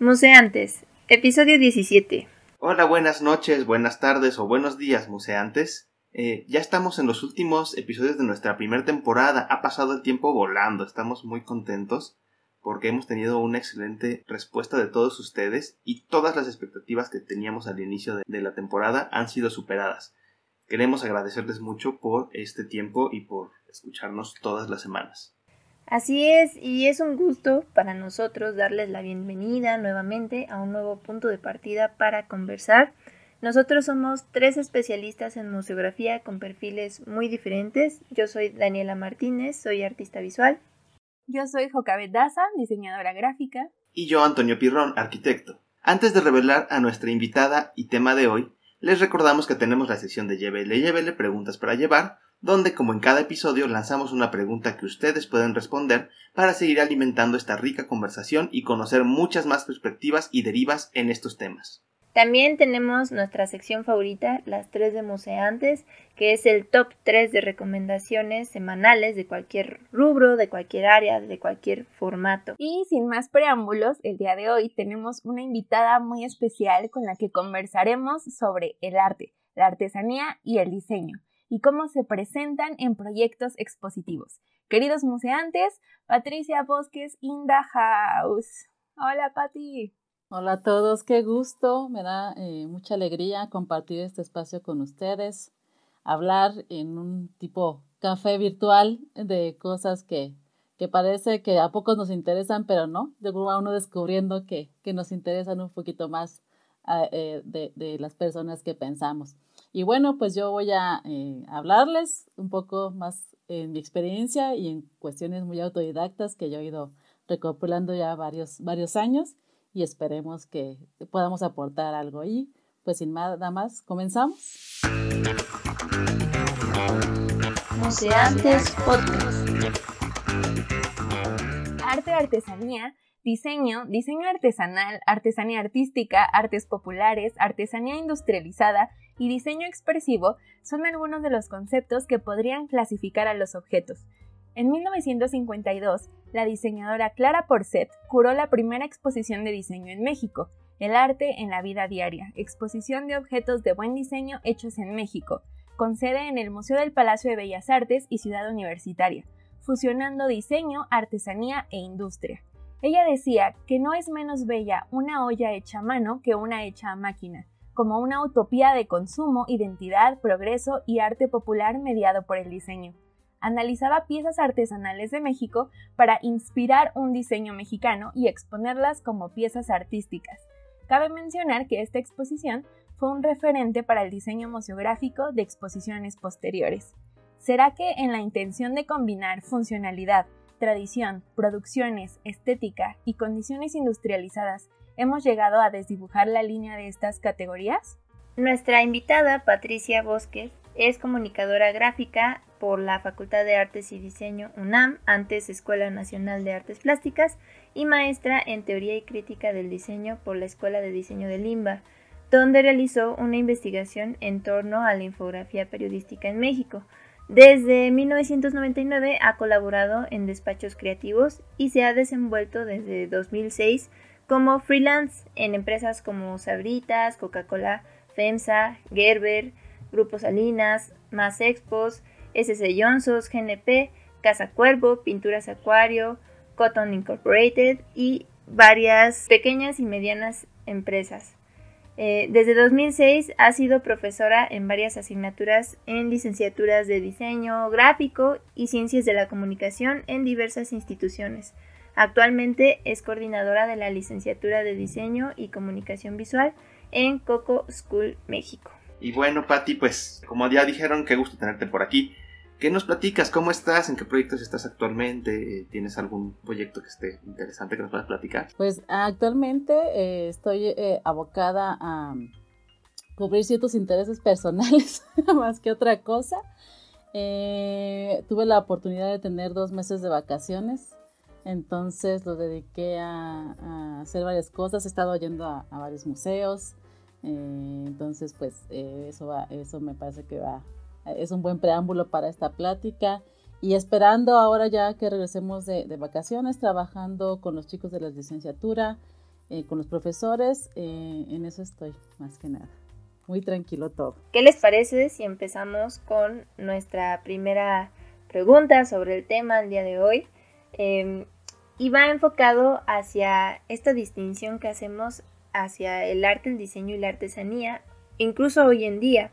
Museantes, episodio 17. Hola, buenas noches, buenas tardes o buenos días, museantes. Eh, ya estamos en los últimos episodios de nuestra primera temporada. Ha pasado el tiempo volando, estamos muy contentos porque hemos tenido una excelente respuesta de todos ustedes y todas las expectativas que teníamos al inicio de la temporada han sido superadas. Queremos agradecerles mucho por este tiempo y por escucharnos todas las semanas. Así es, y es un gusto para nosotros darles la bienvenida nuevamente a un nuevo punto de partida para conversar. Nosotros somos tres especialistas en museografía con perfiles muy diferentes. Yo soy Daniela Martínez, soy artista visual. Yo soy Jocabet Daza, diseñadora gráfica. Y yo, Antonio Pirrón, arquitecto. Antes de revelar a nuestra invitada y tema de hoy, les recordamos que tenemos la sección de Llévele, Llévele, preguntas para llevar, donde como en cada episodio lanzamos una pregunta que ustedes pueden responder para seguir alimentando esta rica conversación y conocer muchas más perspectivas y derivas en estos temas. También tenemos nuestra sección favorita, las tres de museantes, que es el top 3 de recomendaciones semanales de cualquier rubro, de cualquier área, de cualquier formato. Y sin más preámbulos, el día de hoy tenemos una invitada muy especial con la que conversaremos sobre el arte, la artesanía y el diseño y cómo se presentan en proyectos expositivos. Queridos museantes, Patricia Bosques in house. Hola, Pati. Hola a todos, qué gusto, me da eh, mucha alegría compartir este espacio con ustedes, hablar en un tipo café virtual de cosas que, que parece que a pocos nos interesan, pero no, luego va uno descubriendo que, que nos interesan un poquito más ah, eh, de, de las personas que pensamos. Y bueno, pues yo voy a eh, hablarles un poco más en mi experiencia y en cuestiones muy autodidactas que yo he ido recopilando ya varios, varios años y esperemos que podamos aportar algo. Y pues sin nada más, comenzamos. Museantes Podcast. Arte Artesanía diseño, diseño artesanal, artesanía artística, artes populares, artesanía industrializada y diseño expresivo son algunos de los conceptos que podrían clasificar a los objetos. En 1952, la diseñadora Clara Porcet curó la primera exposición de diseño en México, El arte en la vida diaria, exposición de objetos de buen diseño hechos en México, con sede en el Museo del Palacio de Bellas Artes y Ciudad Universitaria, fusionando diseño, artesanía e industria. Ella decía que no es menos bella una olla hecha a mano que una hecha a máquina, como una utopía de consumo, identidad, progreso y arte popular mediado por el diseño. Analizaba piezas artesanales de México para inspirar un diseño mexicano y exponerlas como piezas artísticas. Cabe mencionar que esta exposición fue un referente para el diseño museográfico de exposiciones posteriores. ¿Será que en la intención de combinar funcionalidad, tradición, producciones, estética y condiciones industrializadas, hemos llegado a desdibujar la línea de estas categorías? Nuestra invitada, Patricia Bosques, es comunicadora gráfica por la Facultad de Artes y Diseño UNAM, antes Escuela Nacional de Artes Plásticas, y maestra en Teoría y Crítica del Diseño por la Escuela de Diseño de Limba, donde realizó una investigación en torno a la infografía periodística en México, desde 1999 ha colaborado en despachos creativos y se ha desenvuelto desde 2006 como freelance en empresas como Sabritas, Coca-Cola, FEMSA, Gerber, Grupo Salinas, Más Expos, SC Johnsons, GNP, Casa Cuervo, Pinturas Acuario, Cotton Incorporated y varias pequeñas y medianas empresas. Eh, desde 2006 ha sido profesora en varias asignaturas en licenciaturas de diseño gráfico y ciencias de la comunicación en diversas instituciones. Actualmente es coordinadora de la licenciatura de diseño y comunicación visual en Coco School México. Y bueno, Patti, pues como ya dijeron, qué gusto tenerte por aquí. ¿Qué nos platicas? ¿Cómo estás? ¿En qué proyectos estás actualmente? ¿Tienes algún proyecto que esté interesante que nos puedas platicar? Pues actualmente eh, estoy eh, abocada a cubrir ciertos intereses personales más que otra cosa. Eh, tuve la oportunidad de tener dos meses de vacaciones, entonces lo dediqué a, hacer varias cosas. He estado yendo a, varios museos, entonces pues eso, va, eso me parece que va es un buen preámbulo para esta plática y esperando ahora ya que regresemos de, vacaciones, trabajando con los chicos de la licenciatura eh, con los profesores, eh, en eso estoy, más que nada. Muy tranquilo todo. ¿Qué les parece si empezamos con nuestra primera pregunta sobre el tema el día de hoy? Y va enfocado hacia esta distinción que hacemos hacia el arte, el diseño y la artesanía, incluso hoy en día.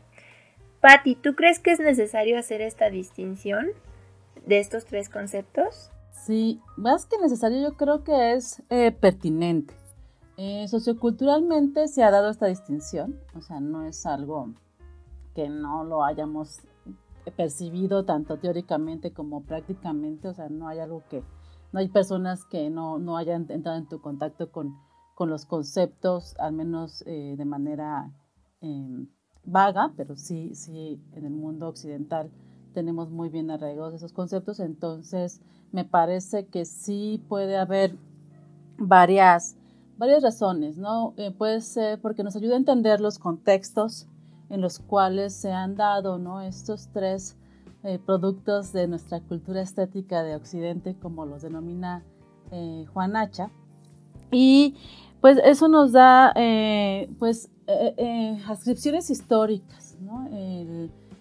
Patti, ¿tú crees que es necesario hacer esta distinción de estos tres conceptos? Sí, más que necesario, yo creo que es eh, pertinente. Eh, socioculturalmente se ha dado esta distinción, o sea, no es algo que no lo hayamos percibido tanto teóricamente como prácticamente, o sea, no hay algo que, no hay personas que no, no hayan entrado en tu contacto con, con los conceptos, al menos eh, de manera em, vaga, pero sí, sí, en el mundo occidental tenemos muy bien arraigados esos conceptos, entonces me parece que sí puede haber varias, varias razones, ¿no? Eh, puede ser porque nos ayuda a entender los contextos en los cuales se han dado, ¿no? Estos tres eh, productos de nuestra cultura estética de Occidente, como los denomina eh, Juan Hacha. Y pues eso nos da, pues, ascripciones históricas, ¿no?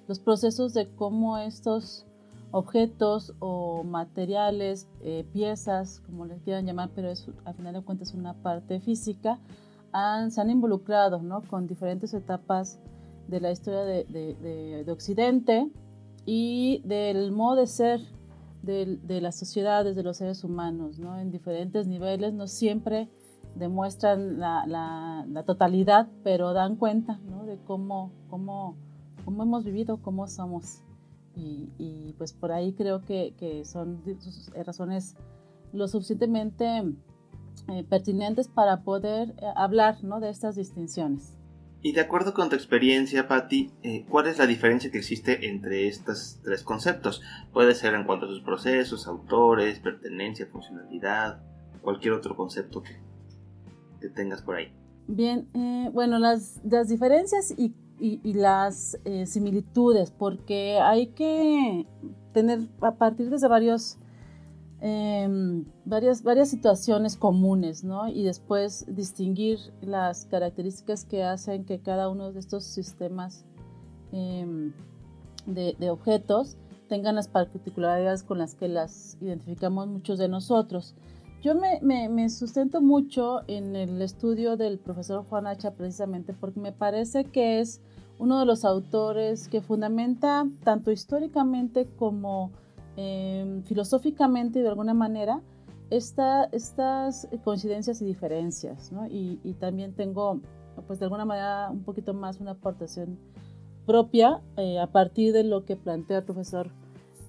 los procesos de cómo estos objetos o materiales, eh, piezas, como les quieran llamar, pero es, al final de cuentas una parte física, se han involucrado ¿no? con diferentes etapas de la historia de, de, Occidente y del modo de ser de, de, las sociedades, de los seres humanos, ¿no? en diferentes niveles, no siempre demuestran la, la, totalidad, pero dan cuenta ¿no? de cómo, cómo cómo hemos vivido, cómo somos. Y, pues por ahí creo que, que, son razones lo suficientemente eh, pertinentes para poder eh, hablar ¿no? de estas distinciones. Y de acuerdo con tu experiencia, Patti, eh, ¿cuál es la diferencia que existe entre estos tres conceptos? Puede ser en cuanto a sus procesos, autores, pertenencia, funcionalidad, cualquier otro concepto que, que tengas por ahí. Bien, bueno, las, las diferencias y y, las eh, similitudes, porque hay que tener a partir de varios, em, varias, varias situaciones comunes, ¿no? Y después distinguir las características que hacen que cada uno de estos sistemas em, de, de objetos tengan las particularidades con las que las identificamos muchos de nosotros. Yo me, me, sustento mucho en el estudio del profesor Juan Hacha precisamente porque me parece que es uno de los autores que fundamenta tanto históricamente como em, filosóficamente de alguna manera esta, estas coincidencias y diferencias. Y, también tengo pues de alguna manera un poquito más una aportación propia eh, a partir de lo que plantea el profesor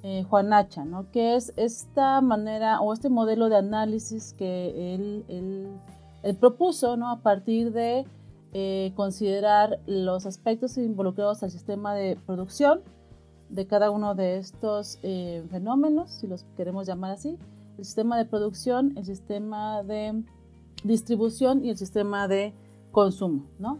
eh, Juan Hacha, ¿no? que es esta manera o este modelo de análisis que él, él, propuso ¿no? a partir de eh, considerar los aspectos involucrados al sistema de producción de cada uno de estos eh, fenómenos, si los queremos llamar así, el sistema de producción, el sistema de distribución y el sistema de consumo, ¿no?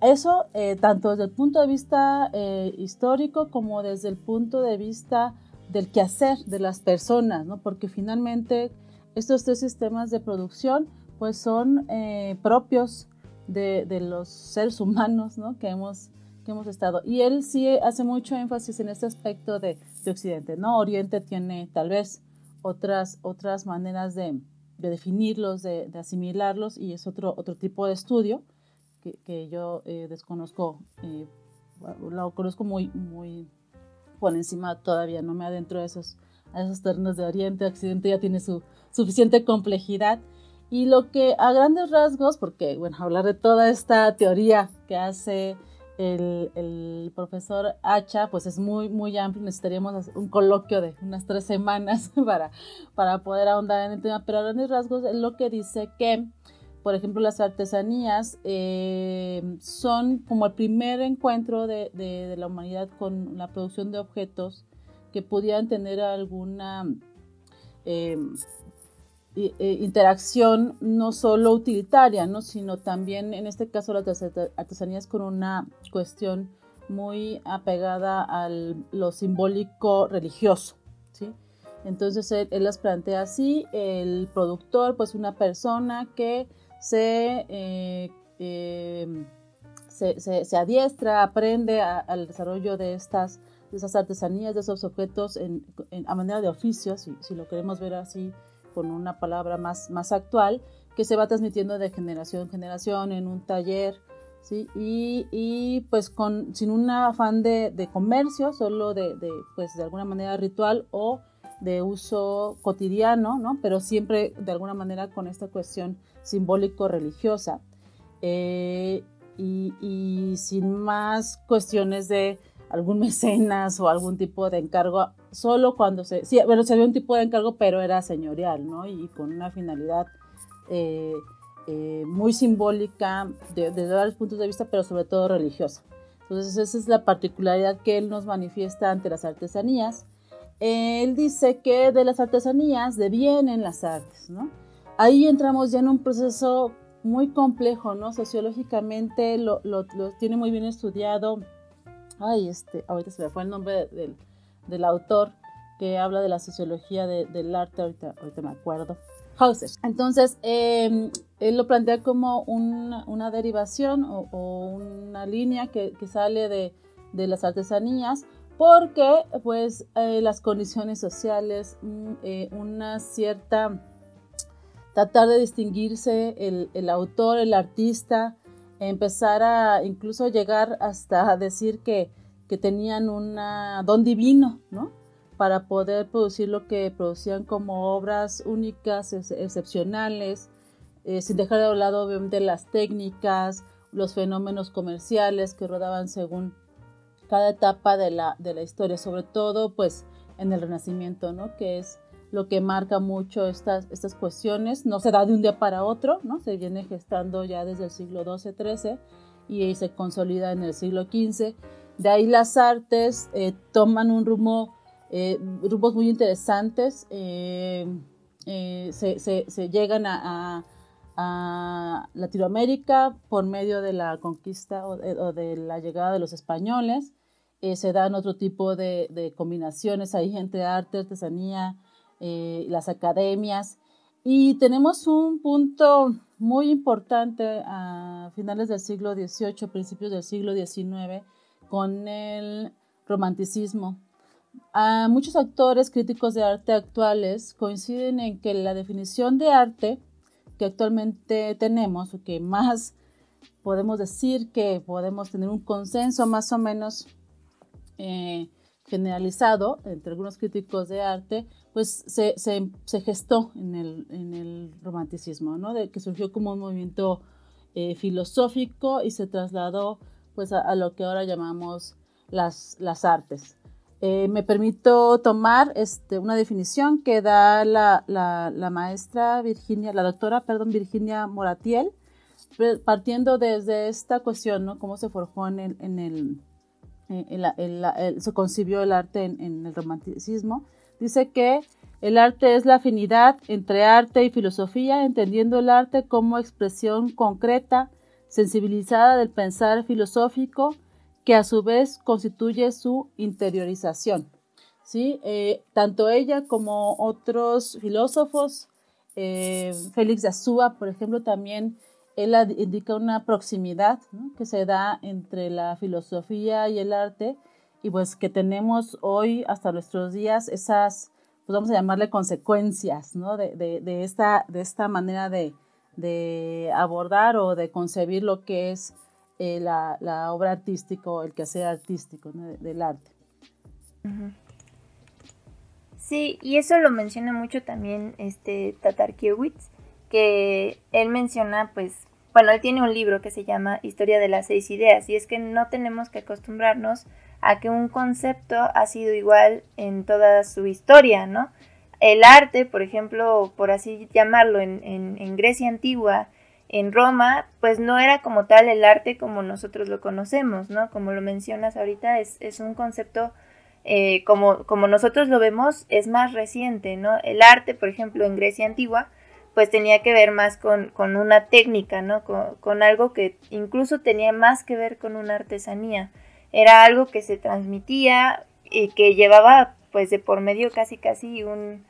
Eso tanto desde el punto de vista histórico como desde el punto de vista del quehacer de las personas, ¿no? Porque finalmente estos tres sistemas de producción pues son eh, propios de, de, los seres humanos, ¿no? Que hemos, que hemos estado. Y él sí hace mucho énfasis en este aspecto de, de Occidente, ¿no? Oriente tiene tal vez otras, otras maneras de, de definirlos, de, de, asimilarlos, y es otro, otro tipo de estudio que, que yo eh, desconozco, eh, lo conozco muy, muy por encima todavía, no me adentro a esos, a esos terrenos de Oriente, Occidente ya tiene su suficiente complejidad. Y lo que a grandes rasgos, porque bueno, hablar de toda esta teoría que hace el, el, profesor Hacha, pues es muy, muy amplio, necesitaríamos un coloquio de unas tres semanas para, para poder ahondar en el tema, pero a grandes rasgos es lo que dice que por ejemplo, las artesanías eh, son como el primer encuentro de, la humanidad con la producción de objetos que pudieran tener alguna eh, interacción no solo utilitaria, ¿no? sino también en este caso las artesanías con una cuestión muy apegada a lo simbólico religioso. ¿sí? Entonces él, las plantea así, el productor pues una persona que se, eh, em, se, adiestra, aprende al desarrollo de estas, de artesanías, de esos objetos a manera de oficios, si, si, lo queremos ver así con una palabra más, más actual, que se va transmitiendo de generación en generación en un taller, ¿sí? Y, pues con, sin un afán de, comercio, solo de, pues de alguna manera ritual o de uso cotidiano, ¿no? Pero siempre de alguna manera con esta cuestión simbólico-religiosa. Eh, y, sin más cuestiones de algún mecenas o algún tipo de encargo, solo cuando se, sí, bueno, se había un tipo de encargo, pero era señorial, ¿no? Y con una finalidad eh, eh, muy simbólica desde varios puntos de vista, pero sobre todo religiosa. Entonces esa es la particularidad que él nos manifiesta ante las artesanías. Él dice que de las artesanías devienen las artes, ¿no? Ahí entramos ya en un proceso muy complejo, ¿no? Sociológicamente lo, lo, tiene muy bien estudiado. Ay, este, ahorita se me fue el nombre del, del autor que habla de la sociología del arte, ahorita, ahorita me acuerdo. Hauser. Entonces, em, él lo plantea como una, derivación o, una línea que, sale de, las artesanías porque pues eh, las condiciones sociales, mm, eh, una cierta, tratar de distinguirse el, el, autor, el artista, empezar a incluso llegar hasta decir que, que tenían un don divino, ¿no? para poder producir lo que producían como obras únicas, excepcionales, eh, sin dejar de lado obviamente las técnicas, los fenómenos comerciales que rodaban según cada etapa de la, de la historia, sobre todo pues en el Renacimiento, ¿no? que es lo que marca mucho estas, estas cuestiones, no se da de un día para otro, ¿no? se viene gestando ya desde el siglo XII-XIII y se consolida en el siglo XV. De ahí las artes eh, toman un rumbo eh, grupos muy interesantes. Eh, eh, se, llegan a, Latinoamérica por medio de la conquista o de, la llegada de los españoles. se dan otro tipo de, combinaciones ahí entre arte, artesanía, las academias. Y tenemos un punto muy importante a finales del siglo XVIII, principios del siglo XIX, con el romanticismo muchos actores críticos de arte actuales coinciden en que la definición de arte que actualmente tenemos, o que más podemos decir que podemos tener un consenso más o menos eh, generalizado entre algunos críticos de arte, pues se, gestó en el, romanticismo, ¿no? De, que surgió como un movimiento eh, filosófico y se trasladó pues a, lo que ahora llamamos las, las artes. Eh, me permito tomar este, una definición que da la, maestra Virginia, la doctora, perdón, Virginia Moratiel, partiendo desde esta cuestión, ¿no? Cómo se forjó en el, en el, se concibió el arte en, el romanticismo. Dice que el arte es la afinidad entre arte y filosofía, entendiendo el arte como expresión concreta, sensibilizada del pensar filosófico, que a su vez constituye su interiorización. ¿sí? Eh, tanto ella como otros filósofos, eh, Félix de Azúa, por ejemplo, también él indica una proximidad que se da entre la filosofía y el arte y pues que tenemos hoy hasta nuestros días esas, pues vamos a llamarle consecuencias ¿no? de, esta, de esta manera de, de abordar o de concebir lo que es eh, la, la, obra artística o el quehacer artístico del arte. Sí, y eso lo menciona mucho también este Tatarkiewicz, que él menciona, pues, bueno, él tiene un libro que se llama Historia de las seis ideas, y es que no tenemos que acostumbrarnos a que un concepto ha sido igual en toda su historia, ¿no? El arte, por ejemplo, por así llamarlo, en, en, Grecia antigua en Roma, pues no era como tal el arte como nosotros lo conocemos, ¿no? Como lo mencionas ahorita, es, es un concepto eh, como, como nosotros lo vemos, es más reciente, ¿no? El arte, por ejemplo, en Grecia antigua, pues tenía que ver más con, con una técnica, ¿no? Con, con, algo que incluso tenía más que ver con una artesanía. Era algo que se transmitía y que llevaba, pues, de por medio casi casi un,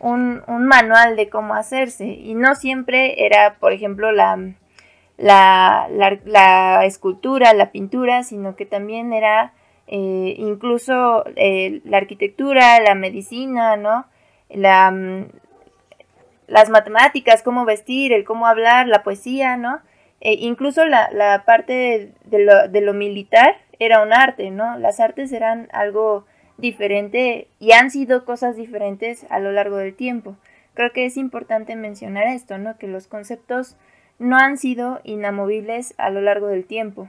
un, manual de cómo hacerse y no siempre era, por ejemplo, la, la, la, escultura, la pintura, sino que también era eh, incluso eh, la arquitectura, la medicina, ¿no? La, mm, las matemáticas, cómo vestir, el cómo hablar, la poesía, ¿no? E incluso la, la parte de lo, de lo militar era un arte, ¿no? Las artes eran algo diferente y han sido cosas diferentes a lo largo del tiempo. Creo que es importante mencionar esto, ¿no? Que los conceptos no han sido inamovibles a lo largo del tiempo.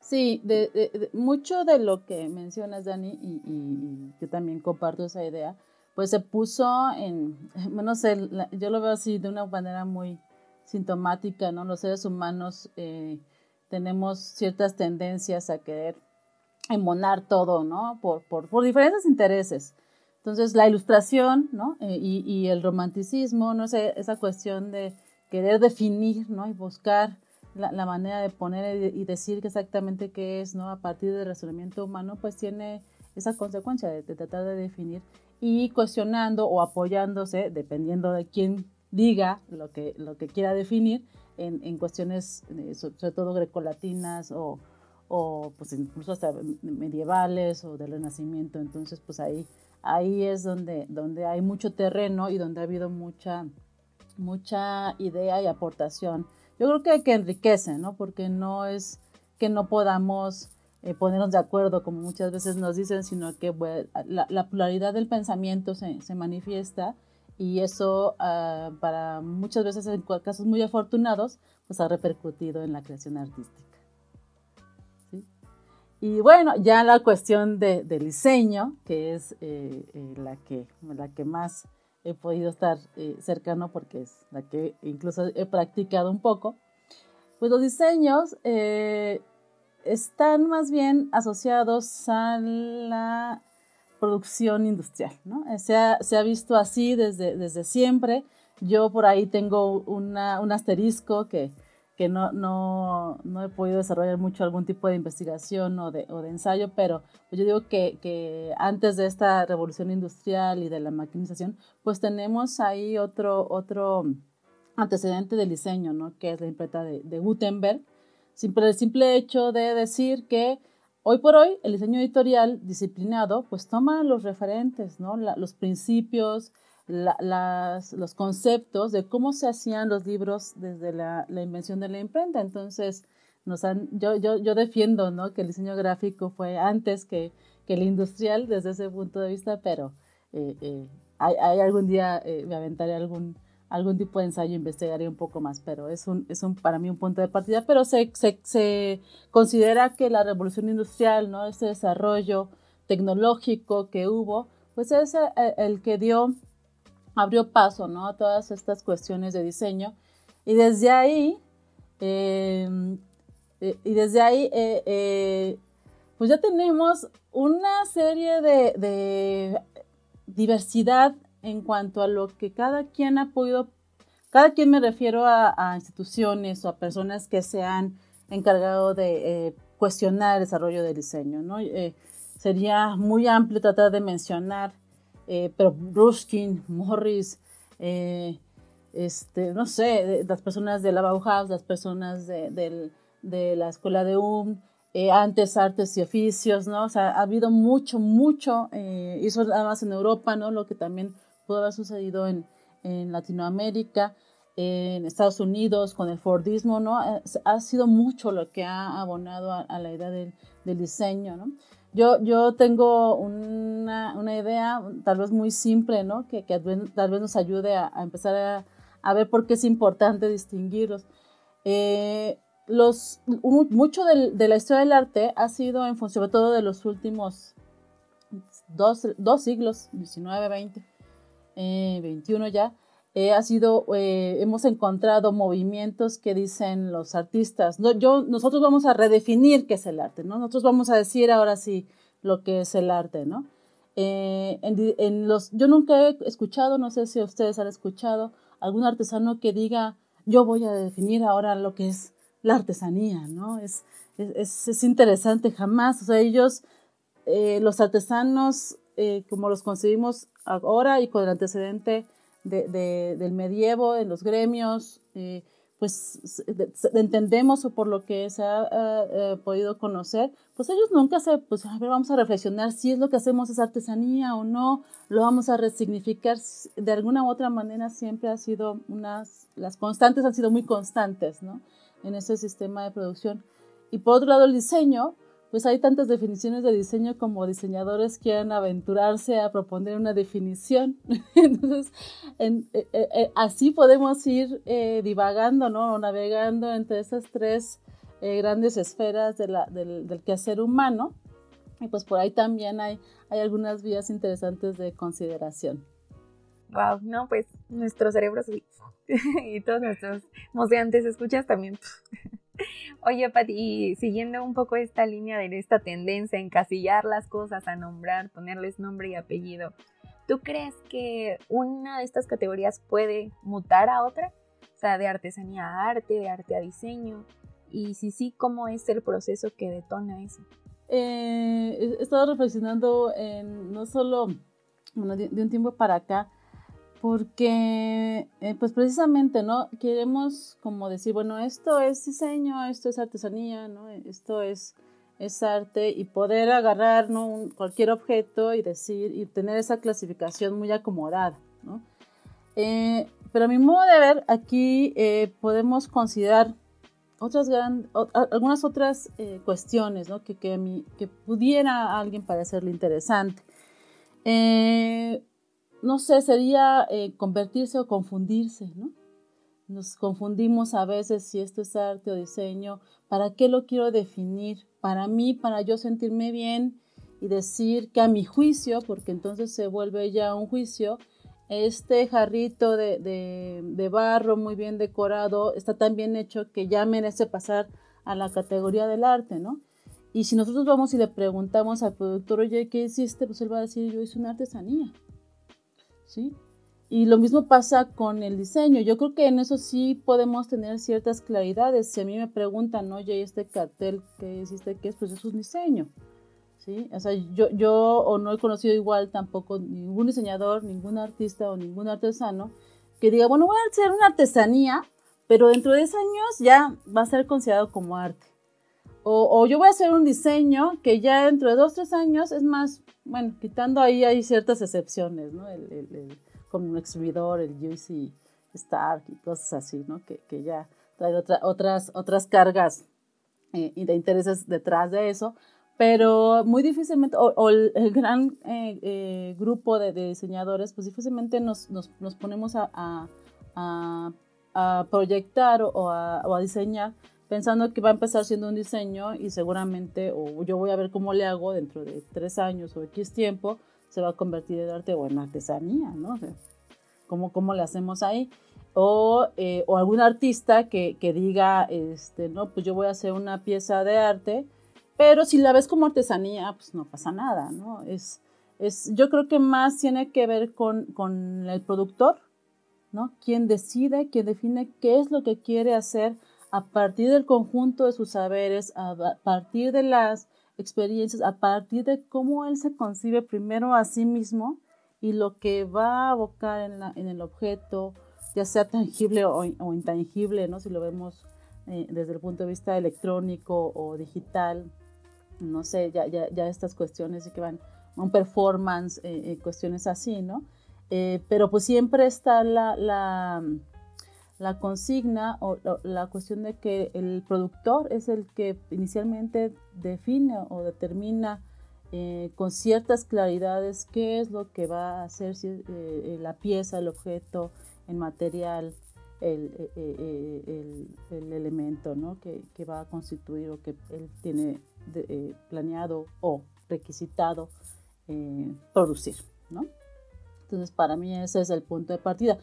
Sí, de, mucho de lo que mencionas, Dani, y, y, yo también comparto esa idea, pues se puso en, no sé, yo lo veo así de una manera muy sintomática, ¿no? Los seres humanos eh, tenemos ciertas tendencias a querer embonar todo, ¿no? Por, por, por, diferentes intereses. Entonces, la ilustración, ¿no? Eh, y, y, el romanticismo, ¿no? sé, esa cuestión de querer definir, ¿no? Y buscar la, la manera de poner y, decir exactamente qué es, ¿no? A partir del razonamiento humano, pues tiene esa consecuencia de, tratar de definir y cuestionando o apoyándose, dependiendo de quién diga lo que, lo que quiera definir, en, en cuestiones eh, sobre todo grecolatinas o, o pues incluso hasta medievales o del Renacimiento. Entonces, pues ahí, ahí es donde, donde hay mucho terreno y donde ha habido mucha, mucha idea y aportación. Yo creo que, que enriquece, ¿no? Porque no es que no podamos eh, ponernos de acuerdo, como muchas veces nos dicen, sino que la, la, pluralidad del pensamiento se, se manifiesta y eso ah, para muchas veces en casos muy afortunados, pues ha repercutido en la creación artística. Y bueno, ya la cuestión de, del diseño, que es eh, eh, la, que, la que más he podido estar eh, cercano porque es la que incluso he practicado un poco, pues los diseños están más bien asociados a la producción industrial, ¿no? Se ha, se ha visto así desde, desde siempre. Yo por ahí tengo una, un asterisco que que no, no, no, he podido desarrollar mucho algún tipo de investigación o de, o de ensayo, pero pues yo digo que, que, antes de esta revolución industrial y de la maquinización, pues tenemos ahí otro, otro antecedente del diseño, ¿no? que es la imprenta de, de Gutenberg, simple, el simple hecho de decir que hoy por hoy el diseño editorial disciplinado pues toma los referentes, ¿no? los principios, las, los conceptos de cómo se hacían los libros desde la, la invención de la imprenta. Entonces, nos han, yo, yo, yo defiendo ¿no? que el diseño gráfico fue antes que, que el industrial desde ese punto de vista, pero eh, eh, hay, hay, algún día eh, me aventaré algún, algún tipo de ensayo, investigaré un poco más, pero es, un, es un, para mí un punto de partida, pero se, se, se considera que la revolución industrial, ¿no? este desarrollo tecnológico que hubo, pues es el, el que dio abrió paso ¿no? a todas estas cuestiones de diseño y desde ahí, em, eh, y desde ahí eh, eh, pues ya tenemos una serie de, de, diversidad en cuanto a lo que cada quien ha podido, cada quien me refiero a, instituciones o a personas que se han encargado de cuestionar el desarrollo del diseño. ¿no? sería muy amplio tratar de mencionar eh, pero Ruskin, Morris, eh, este, no sé, las personas de la Bauhaus, las personas de, de la escuela de UM, eh, antes artes y oficios, ¿no? O sea, ha habido mucho, mucho, eh, y eso nada más en Europa, ¿no? Lo que también pudo haber sucedido en, en Latinoamérica, en Estados Unidos, con el Fordismo, ¿no? Ha, sido mucho lo que ha abonado a, la idea del, del diseño, ¿no? Yo, yo tengo una, una, idea tal vez muy simple, ¿no? Que, que tal vez nos ayude a, empezar a, a, ver por qué es importante distinguirlos. Eh, los, mucho de, de, la historia del arte ha sido en función, sobre todo de los últimos dos, dos siglos, 19, 20, eh, 21 ya, eh, ha sido, eh, hemos encontrado movimientos que dicen los artistas, no, yo, nosotros vamos a redefinir qué es el arte, ¿no? Nosotros vamos a decir ahora sí lo que es el arte, ¿no? Eh, en, en, los, yo nunca he escuchado, no sé si ustedes han escuchado, algún artesano que diga, yo voy a definir ahora lo que es la artesanía, ¿no? Es, es, es interesante, jamás, o sea, ellos, los artesanos eh, como los concebimos ahora y con el antecedente del medievo en los gremios, eh, pues entendemos o por lo que se ha eh, podido conocer, pues ellos nunca se, pues a ver, vamos a reflexionar si es lo que hacemos es artesanía o no, lo vamos a resignificar, de alguna u otra manera siempre ha sido unas, las constantes han sido muy constantes, ¿no? En ese sistema de producción. Y por otro lado, el diseño, pues hay tantas definiciones de diseño como diseñadores quieran aventurarse a proponer una definición. Entonces, eh, eh, eh, así podemos ir divagando, ¿no? O navegando entre esas tres grandes esferas de la, del, del, quehacer humano. Y pues por ahí también hay, hay algunas vías interesantes de consideración. Wow, no, pues nuestros cerebros y todos nuestros moceantes escuchas también Oye, Pati, siguiendo un poco esta línea de esta tendencia a encasillar las cosas, a nombrar, ponerles nombre y apellido, ¿tú crees que una de estas categorías puede mutar a otra? O sea, de artesanía a arte, de arte a diseño. Y si sí, ¿cómo es el proceso que detona eso? Eh, he estado reflexionando en no solo de un tiempo para acá, porque eh, pues precisamente, ¿no? Queremos como decir, bueno, esto es diseño, esto es artesanía, ¿no? Esto es, es arte y poder agarrar, cualquier objeto y decir, y tener esa clasificación muy acomodada, ¿no? Eh, pero a mi modo de ver, aquí eh, podemos considerar otras gran, algunas otras cuestiones, ¿no? Que, que, mí, que pudiera a alguien parecerle interesante. No sé, sería eh, convertirse o confundirse, ¿no? Nos confundimos a veces si esto es arte o diseño, ¿para qué lo quiero definir? Para mí, para yo sentirme bien y decir que a mi juicio, porque entonces se vuelve ya un juicio, este jarrito de, de barro muy bien decorado está tan bien hecho que ya merece pasar a la categoría del arte, ¿no? Y si nosotros vamos y le preguntamos al productor, oye, ¿qué hiciste? Pues él va a decir, yo hice una artesanía. ¿Sí? Y lo mismo pasa con el diseño. Yo creo que en eso sí podemos tener ciertas claridades. Si a mí me preguntan, oye, este cartel que hiciste, ¿qué es? Pues es un diseño. ¿Sí? O sea, yo, yo o no he conocido igual tampoco ningún diseñador, ningún artista o ningún artesano que diga, bueno, voy a hacer una artesanía, pero dentro de 10 años ya va a ser considerado como arte. O, o, yo voy a hacer un diseño que ya dentro de 2, 3 años es más bueno, quitando ahí hay ciertas excepciones, ¿no? El, el, como un exhibidor, el UC Stark y cosas así, ¿no? Que, que ya trae otras, otras cargas eh, y de intereses detrás de eso, pero muy difícilmente, o, el, gran eh, eh, grupo de, diseñadores, pues difícilmente nos, nos, nos ponemos a, a, a, proyectar o a, o a diseñar pensando que va a empezar siendo un diseño y seguramente, o yo voy a ver cómo le hago dentro de tres años o X tiempo, se va a convertir en arte o en artesanía, ¿no? O ¿cómo, ¿cómo, le hacemos ahí? O, eh, o algún artista que, que, diga, este, no, pues yo voy a hacer una pieza de arte, pero si la ves como artesanía, pues no pasa nada, ¿no? Es, es, yo creo que más tiene que ver con, con el productor, ¿no? Quien decide, quien define qué es lo que quiere hacer a partir del conjunto de sus saberes, a partir de las experiencias, a partir de cómo él se concibe primero a sí mismo y lo que va a abocar en, el objeto, ya sea tangible o, intangible, ¿no? si lo vemos eh, desde el punto de vista electrónico o digital, no sé, ya, ya, ya estas cuestiones que van, un performance, eh, eh, cuestiones así, ¿no? pero pues siempre está la la consigna o la cuestión de que el productor es el que inicialmente define o determina eh, con ciertas claridades qué es lo que va a hacer eh, eh, la pieza, el objeto, el material, el, el, elemento ¿no? que, que, va a constituir o que él tiene planeado o requisitado producir. ¿no? Entonces, para mí ese es el punto de partida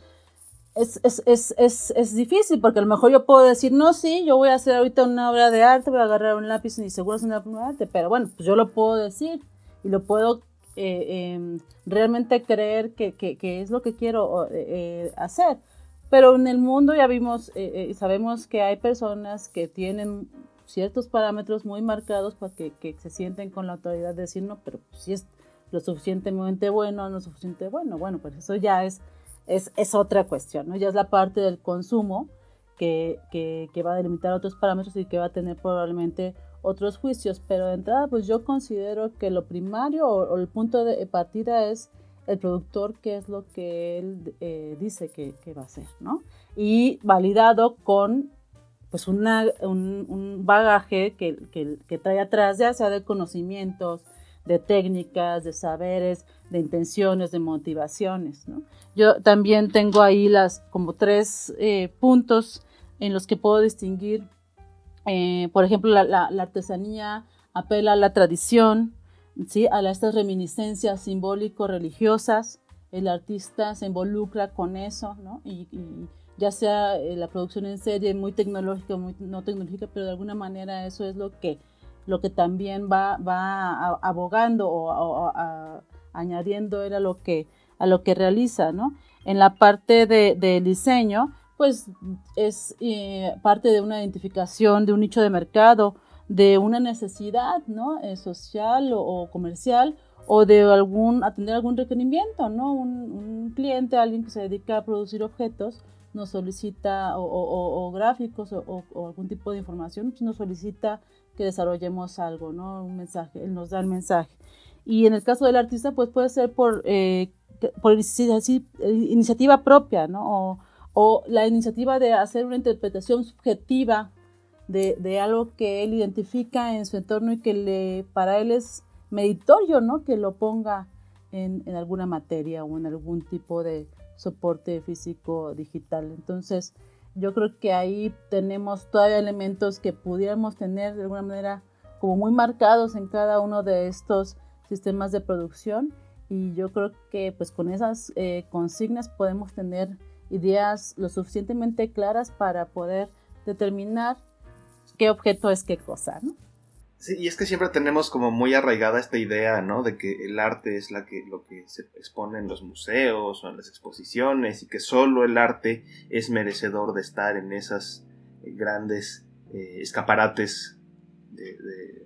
es, es, es, es, es difícil porque a lo mejor yo puedo decir, no, sí, yo voy a hacer ahorita una obra de arte, voy a agarrar un lápiz y seguro es una obra de arte, pero bueno, pues yo lo puedo decir y lo puedo eh, em, realmente creer que, que, que, es lo que quiero eh, eh, hacer. Pero en el mundo ya vimos y sabemos que hay personas que tienen ciertos parámetros muy marcados para que, que, se sienten con la autoridad de decir, no, pero si, es, lo suficientemente bueno o no suficientemente bueno. Bueno, pues eso ya es, es, es otra cuestión, ¿no? Ya es la parte del consumo que, que, que, va a delimitar otros parámetros y que va a tener probablemente otros juicios. Pero de entrada, pues yo considero que lo primario o, el punto de partida es el productor, qué es lo que él eh, dice que, que, va a hacer, ¿no? Y validado con pues una, un, un, bagaje que, que, que trae atrás, ya sea de conocimientos, de técnicas, de saberes, de intenciones, de motivaciones. ¿no? Yo también tengo ahí las como tres eh, puntos en los que puedo distinguir, eh, por ejemplo, la, la, artesanía apela a la tradición, ¿sí? a estas reminiscencias simbólico-religiosas, el artista se involucra con eso, ¿no? y, y ya sea eh, la producción en serie muy tecnológica o muy no tecnológica, pero de alguna manera eso es lo que lo que también va, va abogando o, añadiendo a lo que, a lo que realiza, ¿no? En la parte de, diseño, pues es eh, parte de una identificación de un nicho de mercado, de una necesidad, ¿no? Eh, social o, comercial o de algún, atender algún requerimiento, ¿no? Un, cliente, alguien que se dedica a producir objetos, nos solicita, o, gráficos o, algún tipo de información, pues nos solicita que desarrollemos algo, ¿no? Un mensaje, él nos da el mensaje. Y en el caso del artista, pues puede ser por, eh, por iniciativa propia, ¿no? O, o, la iniciativa de hacer una interpretación subjetiva de, de, algo que él identifica en su entorno y que le, para él es meritorio, ¿no? Que lo ponga en, en alguna materia o en algún tipo de soporte físico digital. Entonces, yo creo que ahí tenemos todavía elementos que pudiéramos tener de alguna manera como muy marcados en cada uno de estos sistemas de producción y yo creo que pues con esas eh, consignas podemos tener ideas lo suficientemente claras para poder determinar qué objeto es qué cosa, ¿no? Sí, y es que siempre tenemos como muy arraigada esta idea, ¿no? De que el arte es la que, lo que se expone en los museos o en las exposiciones y que solo el arte es merecedor de estar en esas eh, grandes eh, escaparates de,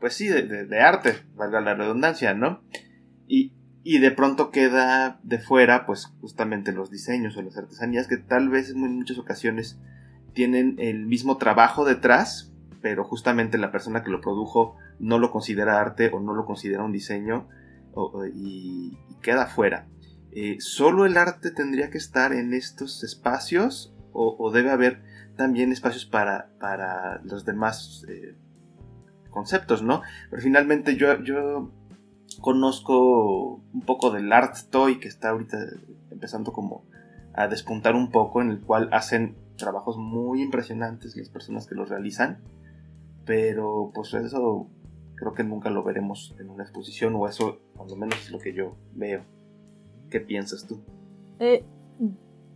pues sí, de, arte, valga la redundancia, ¿no? Y, y de pronto queda de fuera, pues justamente los diseños o las artesanías que tal vez en muchas ocasiones tienen el mismo trabajo detrás, pero justamente la persona que lo produjo no lo considera arte o no lo considera un diseño y, queda fuera. Eh, ¿Solo el arte tendría que estar en estos espacios o, debe haber también espacios para, para los demás eh, conceptos, no? Pero finalmente yo, yo conozco un poco del art toy que está ahorita empezando como a despuntar un poco, en el cual hacen trabajos muy impresionantes las personas que los realizan pero pues eso creo que nunca lo veremos en una exposición o eso por lo menos es lo que yo veo. ¿Qué piensas tú? Eh,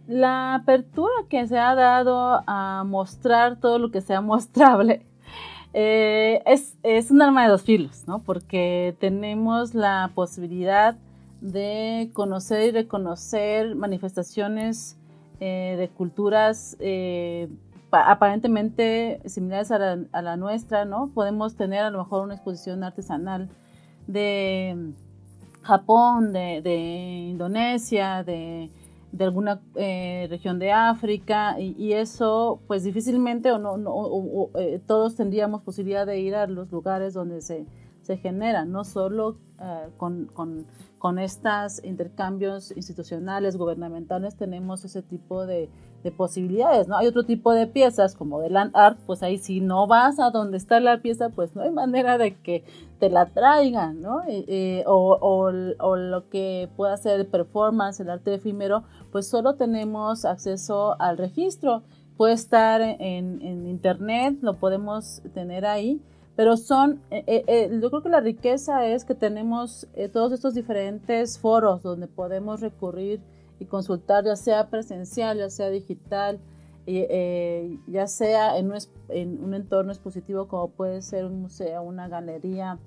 la apertura que se ha dado a mostrar todo lo que sea mostrable eh, es, es, un arma de dos filos, ¿no? Porque tenemos la posibilidad de conocer y reconocer manifestaciones eh, de culturas aparentemente similares a la, nuestra, ¿no? Podemos tener a lo mejor una exposición artesanal de Japón, de, Indonesia, de, alguna eh, región de África, y, eso, pues difícilmente o no, no eh, todos tendríamos posibilidad de ir a los lugares donde se, se genera, no solo eh, con, con, con estos intercambios institucionales, gubernamentales, tenemos ese tipo de, de, posibilidades, ¿no? Hay otro tipo de piezas, como de land art, pues ahí si no vas a donde está la pieza, pues no hay manera de que te la traigan, ¿no? Eh, eh, o, o, lo que pueda ser el performance, el arte efímero, pues solo tenemos acceso al registro. Puede estar en, en internet, lo podemos tener ahí, pero son, eh, eh, yo creo que la riqueza es que tenemos todos estos diferentes foros donde podemos recurrir y consultar, ya sea presencial, ya sea digital, ya sea en un, en un, entorno expositivo como puede ser un museo, una galería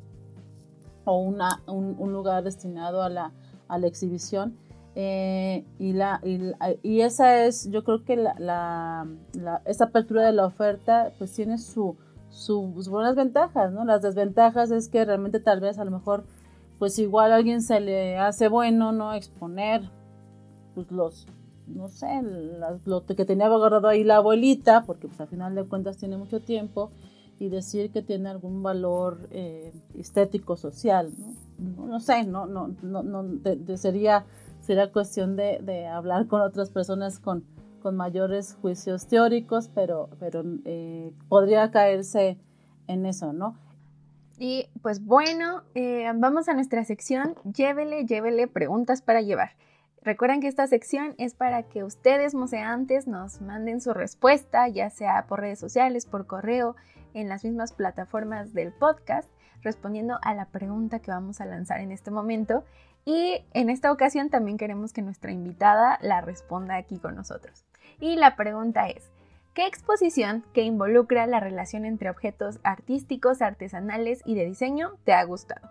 o una, un, lugar destinado a la, a la exhibición. y, la, y, esa es, yo creo que la, la, esta apertura de la oferta pues tiene su, sus buenas ventajas, ¿no? Las desventajas es que realmente tal vez a lo mejor pues igual a alguien se le hace bueno, ¿no? Exponer, pues los, no sé, lo que tenía agarrado ahí la abuelita, porque pues al final de cuentas tiene mucho tiempo, y decir que tiene algún valor eh, estético, social, ¿no? No, sé, no, no, no, no sería, sería cuestión de, de, hablar con otras personas con, con mayores juicios teóricos, pero, pero eh, podría caerse en eso, ¿no? Y pues bueno, eh, vamos a nuestra sección, llévele, llévele preguntas para llevar. Recuerden que esta sección es para que ustedes, museantes, nos manden su respuesta, ya sea por redes sociales, por correo, en las mismas plataformas del podcast, respondiendo a la pregunta que vamos a lanzar en este momento. Y en esta ocasión también queremos que nuestra invitada la responda aquí con nosotros. Y la pregunta es, ¿qué exposición que involucra la relación entre objetos artísticos, artesanales y de diseño te ha gustado?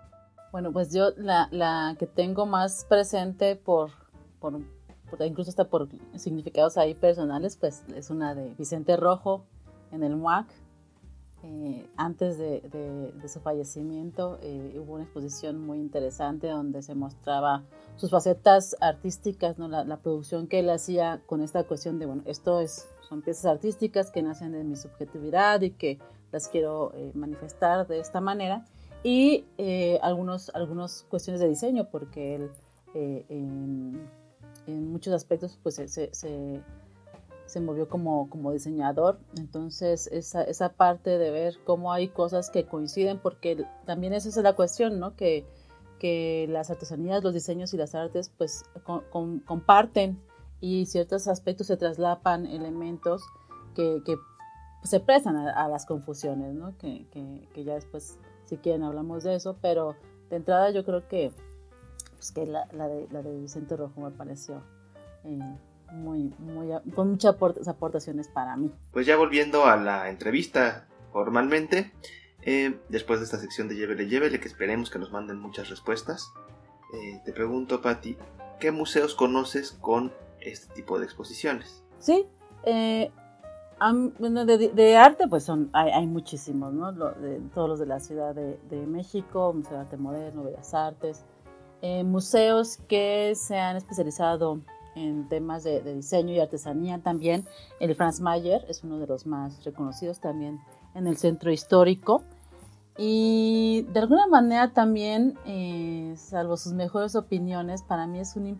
Bueno, pues yo la, que tengo más presente por, por, incluso hasta por significados ahí personales, pues es una de Vicente Rojo en el MUAC, eh, antes de, su fallecimiento eh, hubo una exposición muy interesante donde se mostraba sus facetas artísticas, ¿no? la, producción que él hacía con esta cuestión de, bueno, esto es, son piezas artísticas que nacen de mi subjetividad y que las quiero eh, manifestar de esta manera, y algunos, algunas cuestiones de diseño, porque él en, muchos aspectos pues se se movió como, como diseñador. Entonces, esa, esa parte de ver cómo hay cosas que coinciden, porque también esa es la cuestión, ¿no? Que, que las artesanías, los diseños y las artes, pues comparten y ciertos aspectos se traslapan elementos que, que se prestan a, las confusiones, ¿no? Que, que, ya después, si quieren, hablamos de eso, pero de entrada yo creo que, pues que la, la, de, la de Vicente Rojo me pareció eh, muy, muy, con muchas aportaciones para mí. Pues ya volviendo a la entrevista formalmente, eh, después de esta sección de Llévele, Llévele, que esperemos que nos manden muchas respuestas, eh, te pregunto, Patti, ¿qué museos conoces con este tipo de exposiciones? Sí, eh, de, arte, pues son, hay, muchísimos, ¿no? de, todos los de la Ciudad de, México, Museo de Arte Moderno, Bellas Artes, museos que se han especializado en temas de, diseño y artesanía también. El Franz Mayer es uno de los más reconocidos también en el centro histórico. Y de alguna manera también, eh, salvo sus mejores opiniones, para mí es un,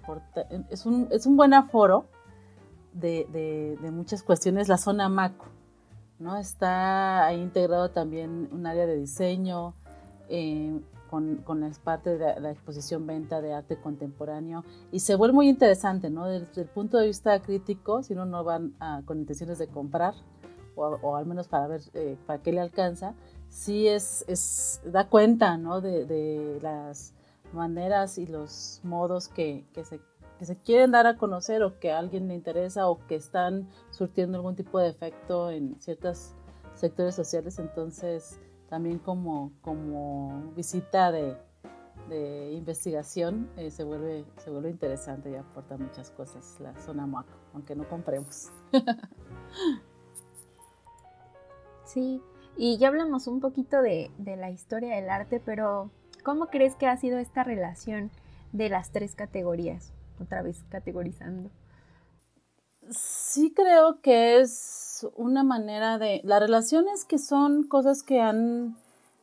es un, es un buen aforo de, de, muchas cuestiones, la zona MACO. ¿no? Está ahí integrado también un área de diseño, eh, con, con la parte de la exposición venta de arte contemporáneo y se vuelve muy interesante, ¿no? Desde el punto de vista crítico, si uno no va con intenciones de comprar o, al menos para ver eh, para qué le alcanza, sí es, es da cuenta, ¿no? De, de, las maneras y los modos que, que se que se quieren dar a conocer o que a alguien le interesa o que están surtiendo algún tipo de efecto en ciertos sectores sociales, entonces también como, como visita de, investigación eh, se, vuelve, se vuelve interesante y aporta muchas cosas la zona MAC, aunque no compremos. sí, y ya hablamos un poquito de, de la historia del arte, pero ¿cómo crees que ha sido esta relación de las tres categorías? Otra vez categorizando. Sí creo que es una manera de... Las relaciones que son cosas que han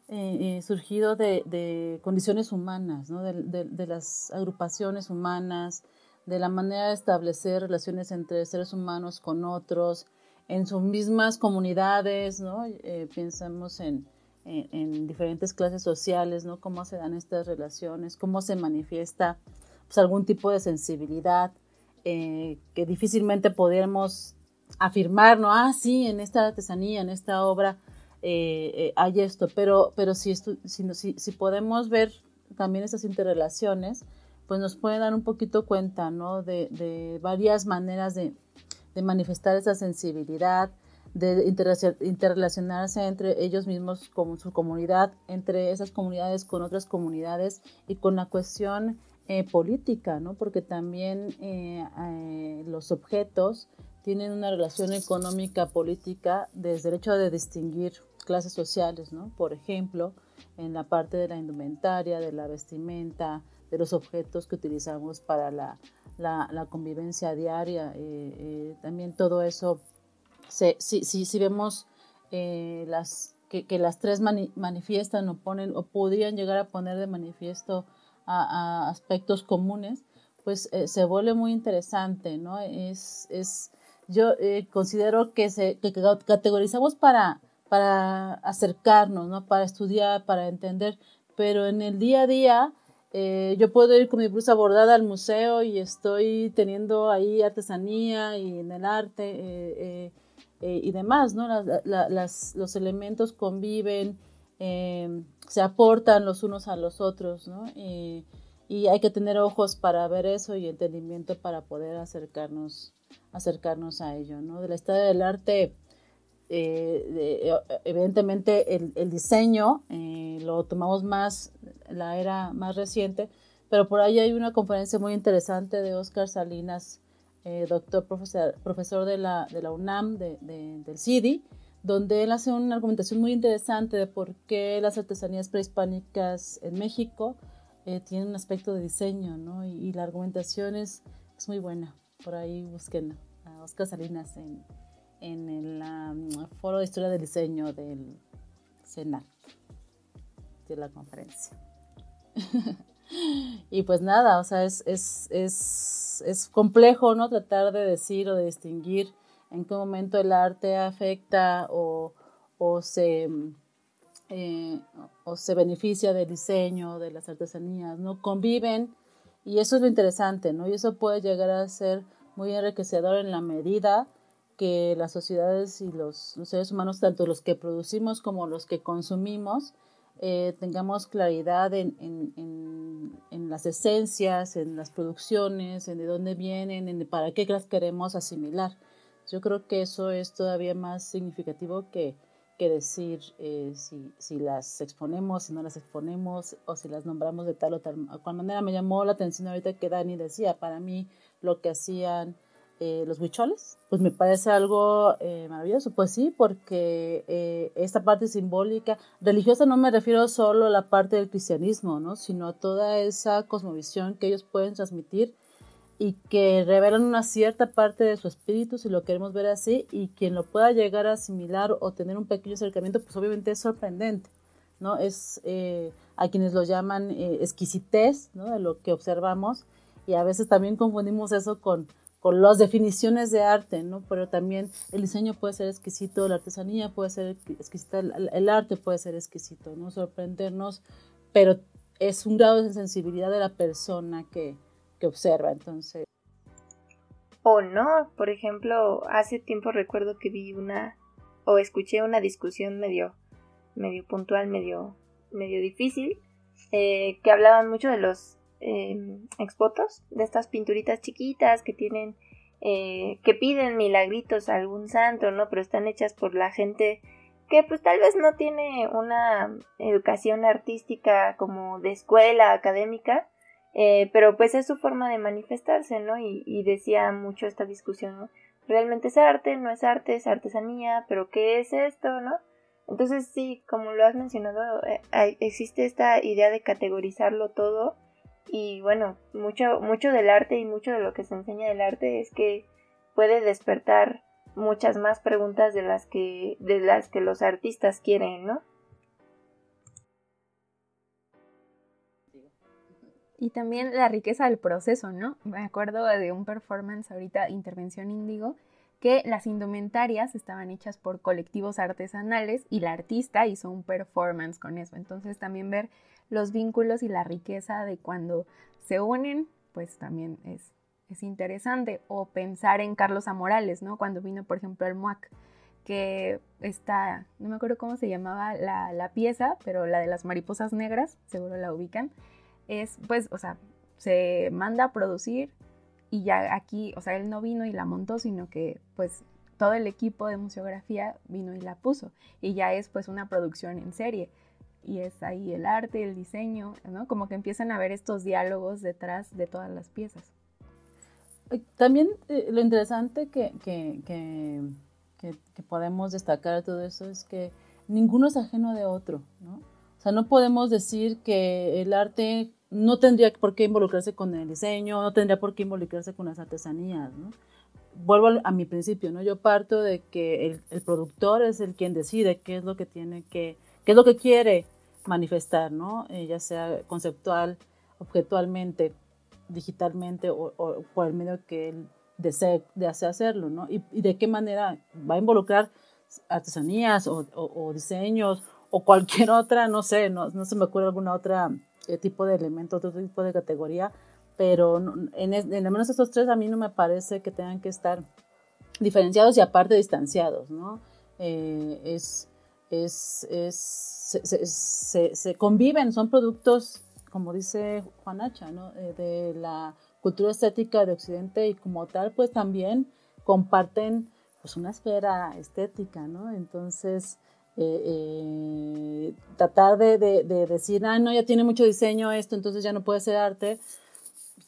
eh, eh, surgido de, condiciones humanas, ¿no? de, las agrupaciones humanas, de la manera de establecer relaciones entre seres humanos con otros, en sus mismas comunidades, ¿no? Eh, pensamos en, en, diferentes clases sociales, ¿no? Cómo se dan estas relaciones, cómo se manifiesta pues, algún tipo de sensibilidad que difícilmente podemos afirmar, ¿no? Ah, sí, en esta artesanía, en esta obra eh, eh, hay esto, pero, pero si, si, si, podemos ver también esas interrelaciones, pues nos puede dar un poquito cuenta, ¿no? De, de varias maneras de, de, manifestar esa sensibilidad, de interrelacionarse entre ellos mismos como su comunidad, entre esas comunidades con otras comunidades y con la cuestión eh, política, ¿no? Porque también los objetos tienen una relación económica política desde el hecho de distinguir clases sociales, ¿no? Por ejemplo, en la parte de la indumentaria, de la vestimenta, de los objetos que utilizamos para la, la, convivencia diaria. Eh, eh, también todo eso, si, si, vemos eh, las, que, que, las tres manifiestan o ponen o podrían llegar a poner de manifiesto a, aspectos comunes, pues se vuelve muy interesante, ¿no? Es, es yo considero que, se, que categorizamos para para acercarnos, ¿no? Para estudiar, para entender, pero en el día a día eh, yo puedo ir con mi blusa bordada al museo y estoy teniendo ahí artesanía y en el arte eh, eh, y demás, ¿no? Las, los elementos conviven, se aportan los unos a los otros, ¿no? y hay que tener ojos para ver eso y entendimiento para poder acercarnos, acercarnos a ello, ¿no? De la historia del arte eh, eh, evidentemente el, diseño eh, lo tomamos más la era más reciente, pero por ahí hay una conferencia muy interesante de Oscar Salinas, doctor profesor, profesor de, la, de la UNAM, de, del CIDI, donde él hace una argumentación muy interesante de por qué las artesanías prehispánicas en México tienen un aspecto de diseño, ¿no? Y, la argumentación es, es, muy buena. Por ahí busquen a Oscar Salinas en, en el foro de historia del diseño del CENAR, de la conferencia. y pues nada, o sea, es, es, es, es, complejo, ¿no? Tratar de decir o de distinguir en qué momento el arte afecta o, o se... Eh, o se beneficia del diseño, de las artesanías, ¿no? Conviven y eso es lo interesante, ¿no? Y eso puede llegar a ser muy enriquecedor en la medida que las sociedades y los, seres humanos, tanto los que producimos como los que consumimos, eh, tengamos claridad en, en, las esencias, en las producciones, en de dónde vienen, en para qué las queremos asimilar. Yo creo que eso es todavía más significativo que, que decir eh, si, si, las exponemos, si no las exponemos, o si las nombramos de tal o tal cual manera. Me llamó la atención ahorita que Dani decía, para mí lo que hacían eh, los huicholes, pues me parece algo eh, maravilloso. Pues sí, porque eh, esta parte simbólica, religiosa no me refiero solo a la parte del cristianismo, ¿no? sino a toda esa cosmovisión que ellos pueden transmitir y que revelan una cierta parte de su espíritu, si lo queremos ver así, y quien lo pueda llegar a asimilar o tener un pequeño acercamiento, pues obviamente es sorprendente, ¿no? Es a quienes lo llaman exquisitez, ¿no? De lo que observamos, y a veces también confundimos eso con con las definiciones de arte, ¿no? Pero también el diseño puede ser exquisito, la artesanía puede ser exquisita, el, arte puede ser exquisito, ¿no? Sorprendernos, pero es un grado de sensibilidad de la persona que, observa, entonces. O no, por ejemplo, hace tiempo recuerdo que vi una o escuché una discusión medio, medio puntual, medio, medio difícil, eh, que hablaban mucho de los eh, de estas pinturitas chiquitas que tienen, eh, que piden milagritos a algún santo, ¿no? Pero están hechas por la gente que pues tal vez no tiene una educación artística como de escuela académica, eh, pero pues es su forma de manifestarse, ¿no? Y, decía mucho esta discusión, ¿no? Realmente es arte, no es arte, es artesanía, pero ¿qué es esto, no? Entonces sí, como lo has mencionado, eh, existe esta idea de categorizarlo todo y bueno, mucho, mucho del arte y mucho de lo que se enseña del arte es que puede despertar muchas más preguntas de las que, de las que los artistas quieren, ¿no? Y también la riqueza del proceso, ¿no? Me acuerdo de un performance ahorita, Intervención Índigo, que las indumentarias estaban hechas por colectivos artesanales y la artista hizo un performance con eso. Entonces también ver los vínculos y la riqueza de cuando se unen, pues también es, es interesante. O pensar en Carlos Amorales, ¿no? Cuando vino, por ejemplo, el MUAC, que está, no me acuerdo cómo se llamaba la, la pieza, pero la de las mariposas negras, seguro la ubican, es, pues, o sea, se manda a producir y ya aquí, o sea, él no vino y la montó, sino que pues todo el equipo de museografía vino y la puso y ya es pues una producción en serie y es ahí el arte, el diseño, ¿no? Como que empiezan a ver estos diálogos detrás de todas las piezas. también eh, lo interesante que, que, que, podemos destacar de todo eso es que ninguno es ajeno de otro, ¿no? Sea, no podemos decir que el arte no tendría por qué involucrarse con el diseño, no tendría por qué involucrarse con las artesanías, ¿no? Vuelvo a, mi principio, ¿no? Yo parto de que el, productor es el quien decide qué es lo que tiene que, qué es lo que quiere manifestar, ¿no? Eh, ya sea conceptual, objetualmente, digitalmente o, por el medio que él desee, desee hacerlo, ¿no? Y, de qué manera va a involucrar artesanías o, diseños o cualquier otra, no sé, no, no se me ocurre alguna otra eh, tipo de elemento, otro tipo de categoría, pero en, en, al menos estos tres a mí no me parece que tengan que estar diferenciados y aparte distanciados, ¿no? Eh, es, es, es se, se, se, conviven, son productos como dice Juan Hacha, ¿no? Eh, de la cultura estética de Occidente y como tal, pues también comparten pues una esfera estética, ¿no? Entonces, eh, eh, tratar de, de, decir, ah, no, ya tiene mucho diseño esto, entonces ya no puede ser arte,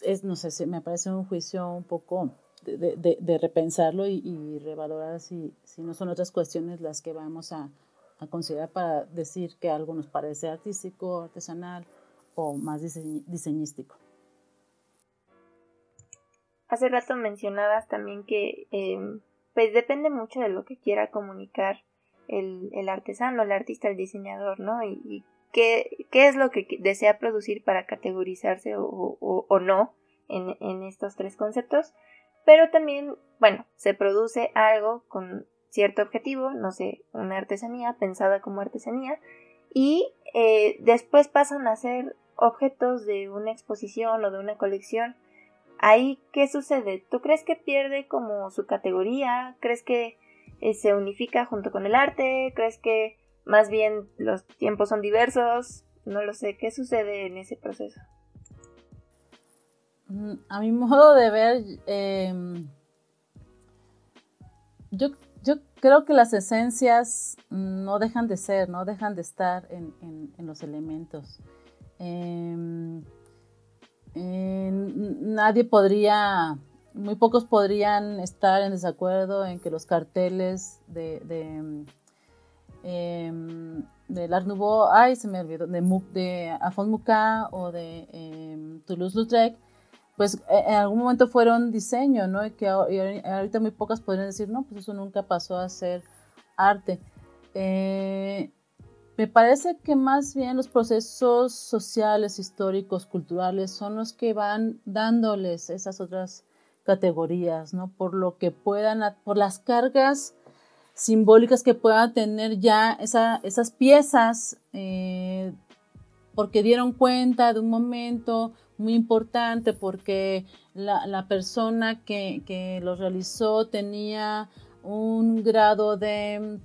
es, no sé, me parece un juicio un poco de, repensarlo y, revalorar si, no son otras cuestiones las que vamos a, considerar para decir que algo nos parece artístico, artesanal o más diseñístico. Hace rato mencionabas también que em, pues depende mucho de lo que quiera comunicar el, artesano, el artista, el diseñador, ¿no? Y, qué, es lo que desea producir para categorizarse o, no en, en, estos tres conceptos. Pero también, bueno, se produce algo con cierto objetivo, no sé, una artesanía pensada como artesanía, y eh, después pasan a ser objetos de una exposición o de una colección, ahí qué sucede? ¿Tú crees que pierde como su categoría? ¿Crees que eh, se unifica junto con el arte? ¿Crees que más bien los tiempos son diversos? No lo sé, ¿qué sucede en ese proceso? Mm, a mi modo de ver, em, yo, yo, creo que las esencias no dejan de ser, no dejan de estar en, en los elementos. Em, nadie podría, muy pocos podrían estar en desacuerdo en que los carteles de, de em, Art Nouveau, ay, se me olvidó, de, de Afon Muka o de em, Toulouse-Lautrec, pues e, en algún momento fueron diseño, ¿no? Y que ahorita muy pocas podrían decir, no, pues eso nunca pasó a ser arte. Eh, me parece que más bien los procesos sociales, históricos, culturales son los que van dándoles esas otras categorías, ¿no? Por lo que puedan, por las cargas simbólicas que puedan tener ya esas piezas, eh, porque dieron cuenta de un momento muy importante, porque la, persona que, que los realizó tenía un grado de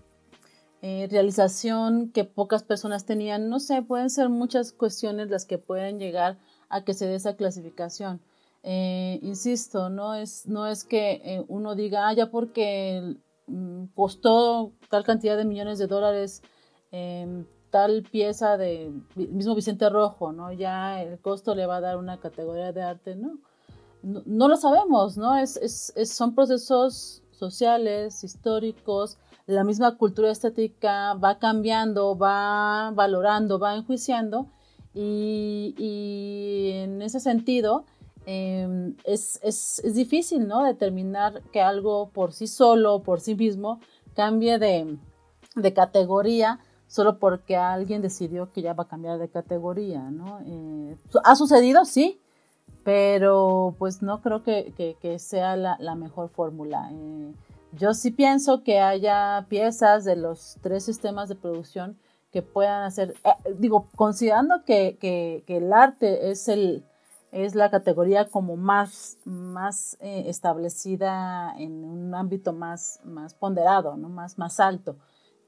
eh, realización que pocas personas tenían. No sé, pueden ser muchas cuestiones las que pueden llegar a que se dé esa clasificación. Eh, insisto, no es, no es que eh, uno diga, ah, ya porque mm, costó tal cantidad de millones de dólares em, tal pieza de mismo Vicente Rojo, ¿no? Ya el costo le va a dar una categoría de arte, ¿no? No, lo sabemos, ¿no? Es, es, son procesos sociales, históricos, la misma cultura estética va cambiando, va valorando, va enjuiciando y, en ese sentido em, es, difícil ¿no? determinar que algo por sí solo, por sí mismo, cambie de, categoría solo porque alguien decidió que ya va a cambiar de categoría. ¿no? Eh, ¿Ha sucedido? Sí, pero pues no creo que, sea la, mejor fórmula. Eh, yo sí pienso que haya piezas de los tres sistemas de producción que puedan hacer, eh, digo, considerando que, que, el arte es, el, es la categoría como más, más eh, establecida en un ámbito más, más ponderado, ¿no? más, más alto,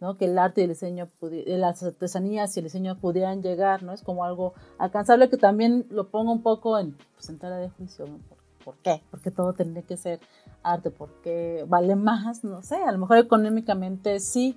¿no? que el arte y el diseño, las artesanías y el diseño pudieran llegar, ¿no? es como algo alcanzable que también lo pongo un poco en, pues, en tela de juicio, ¿por qué? Porque todo tendría que ser arte, porque vale más, no sé, a lo mejor económicamente sí,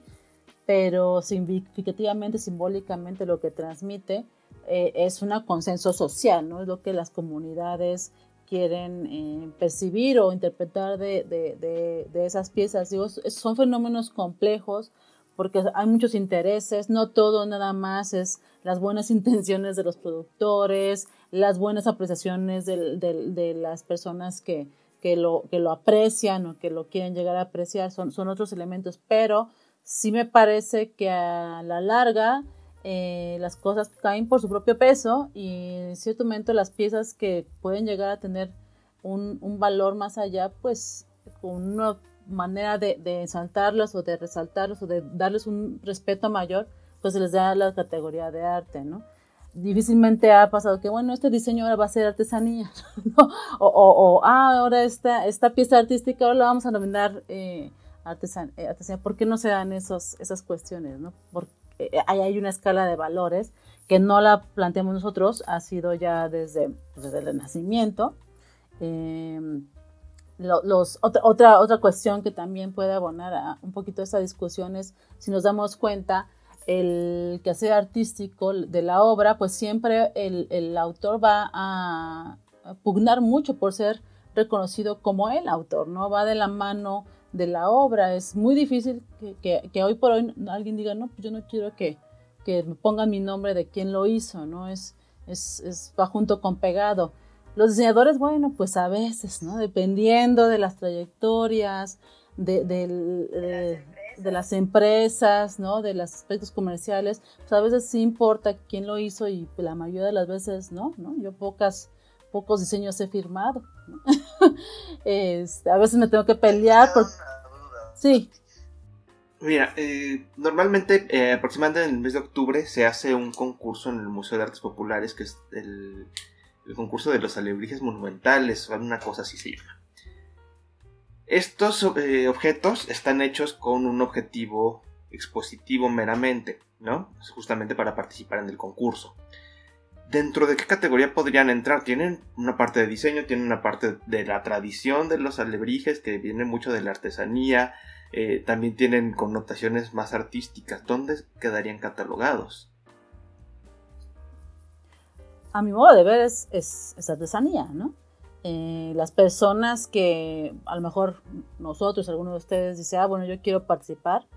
pero significativamente, simbólicamente lo que transmite eh, es un consenso social, ¿no? Es lo que las comunidades quieren eh, percibir o interpretar de, de, de, esas piezas. Digo, son fenómenos complejos porque hay muchos intereses, no todo nada más es las buenas intenciones de los productores, las buenas apreciaciones de, las personas que, que, lo, que lo aprecian o que lo quieren llegar a apreciar, son, son otros elementos, pero sí me parece que a la larga eh, las cosas caen por su propio peso y en cierto momento las piezas que pueden llegar a tener un, un valor más allá, pues con una manera de, de exaltarlas o de resaltarlas o de darles un respeto mayor, pues se les da la categoría de arte, ¿no? Difícilmente ha pasado que, bueno, este diseño ahora va a ser artesanía, ¿no? o, o, ah, ahora esta, esta pieza artística ahora la vamos a nominar eh, eh, artesanía. ¿Por qué no se dan esos, esas cuestiones, no? Eh, ahí hay una escala de valores que no la planteamos nosotros, ha sido ya desde, desde el nacimiento. Eh, los, otra, otra, cuestión que también puede abonar a un poquito esta discusión es si nos damos cuenta el quehacer artístico de la obra, pues siempre el, el autor va a, pugnar mucho por ser reconocido como el autor, ¿no? Va de la mano de la obra. Es muy difícil que, que, hoy por hoy alguien diga, no, pues yo no quiero que, que me pongan mi nombre de quién lo hizo, ¿no? Es, es, es va junto con pegado. Los diseñadores, bueno, pues a veces, ¿no? Dependiendo de las trayectorias, de, de, las empresas, ¿no? De los aspectos comerciales, pues a veces sí importa quién lo hizo y la mayoría de las veces no, ¿no? Yo pocas, pocos diseños he firmado, este, a veces me tengo que pelear. Sí. Mira, eh, normalmente eh, aproximadamente en el mes de octubre se hace un concurso en el Museo de Artes Populares que es el el concurso de los alebrijes monumentales o alguna cosa así se llama. Estos eh, objetos están hechos con un objetivo expositivo meramente, ¿no? justamente para participar en el concurso. ¿Dentro de qué categoría podrían entrar? Tienen una parte de diseño, tienen una parte de la tradición de los alebrijes, que viene mucho de la artesanía, eh, también tienen connotaciones más artísticas. ¿Dónde quedarían catalogados? a mi modo de ver, es, es, artesanía, ¿no? Eh, las personas que a lo mejor nosotros, algunos de ustedes, dice, ah, bueno, yo quiero participar,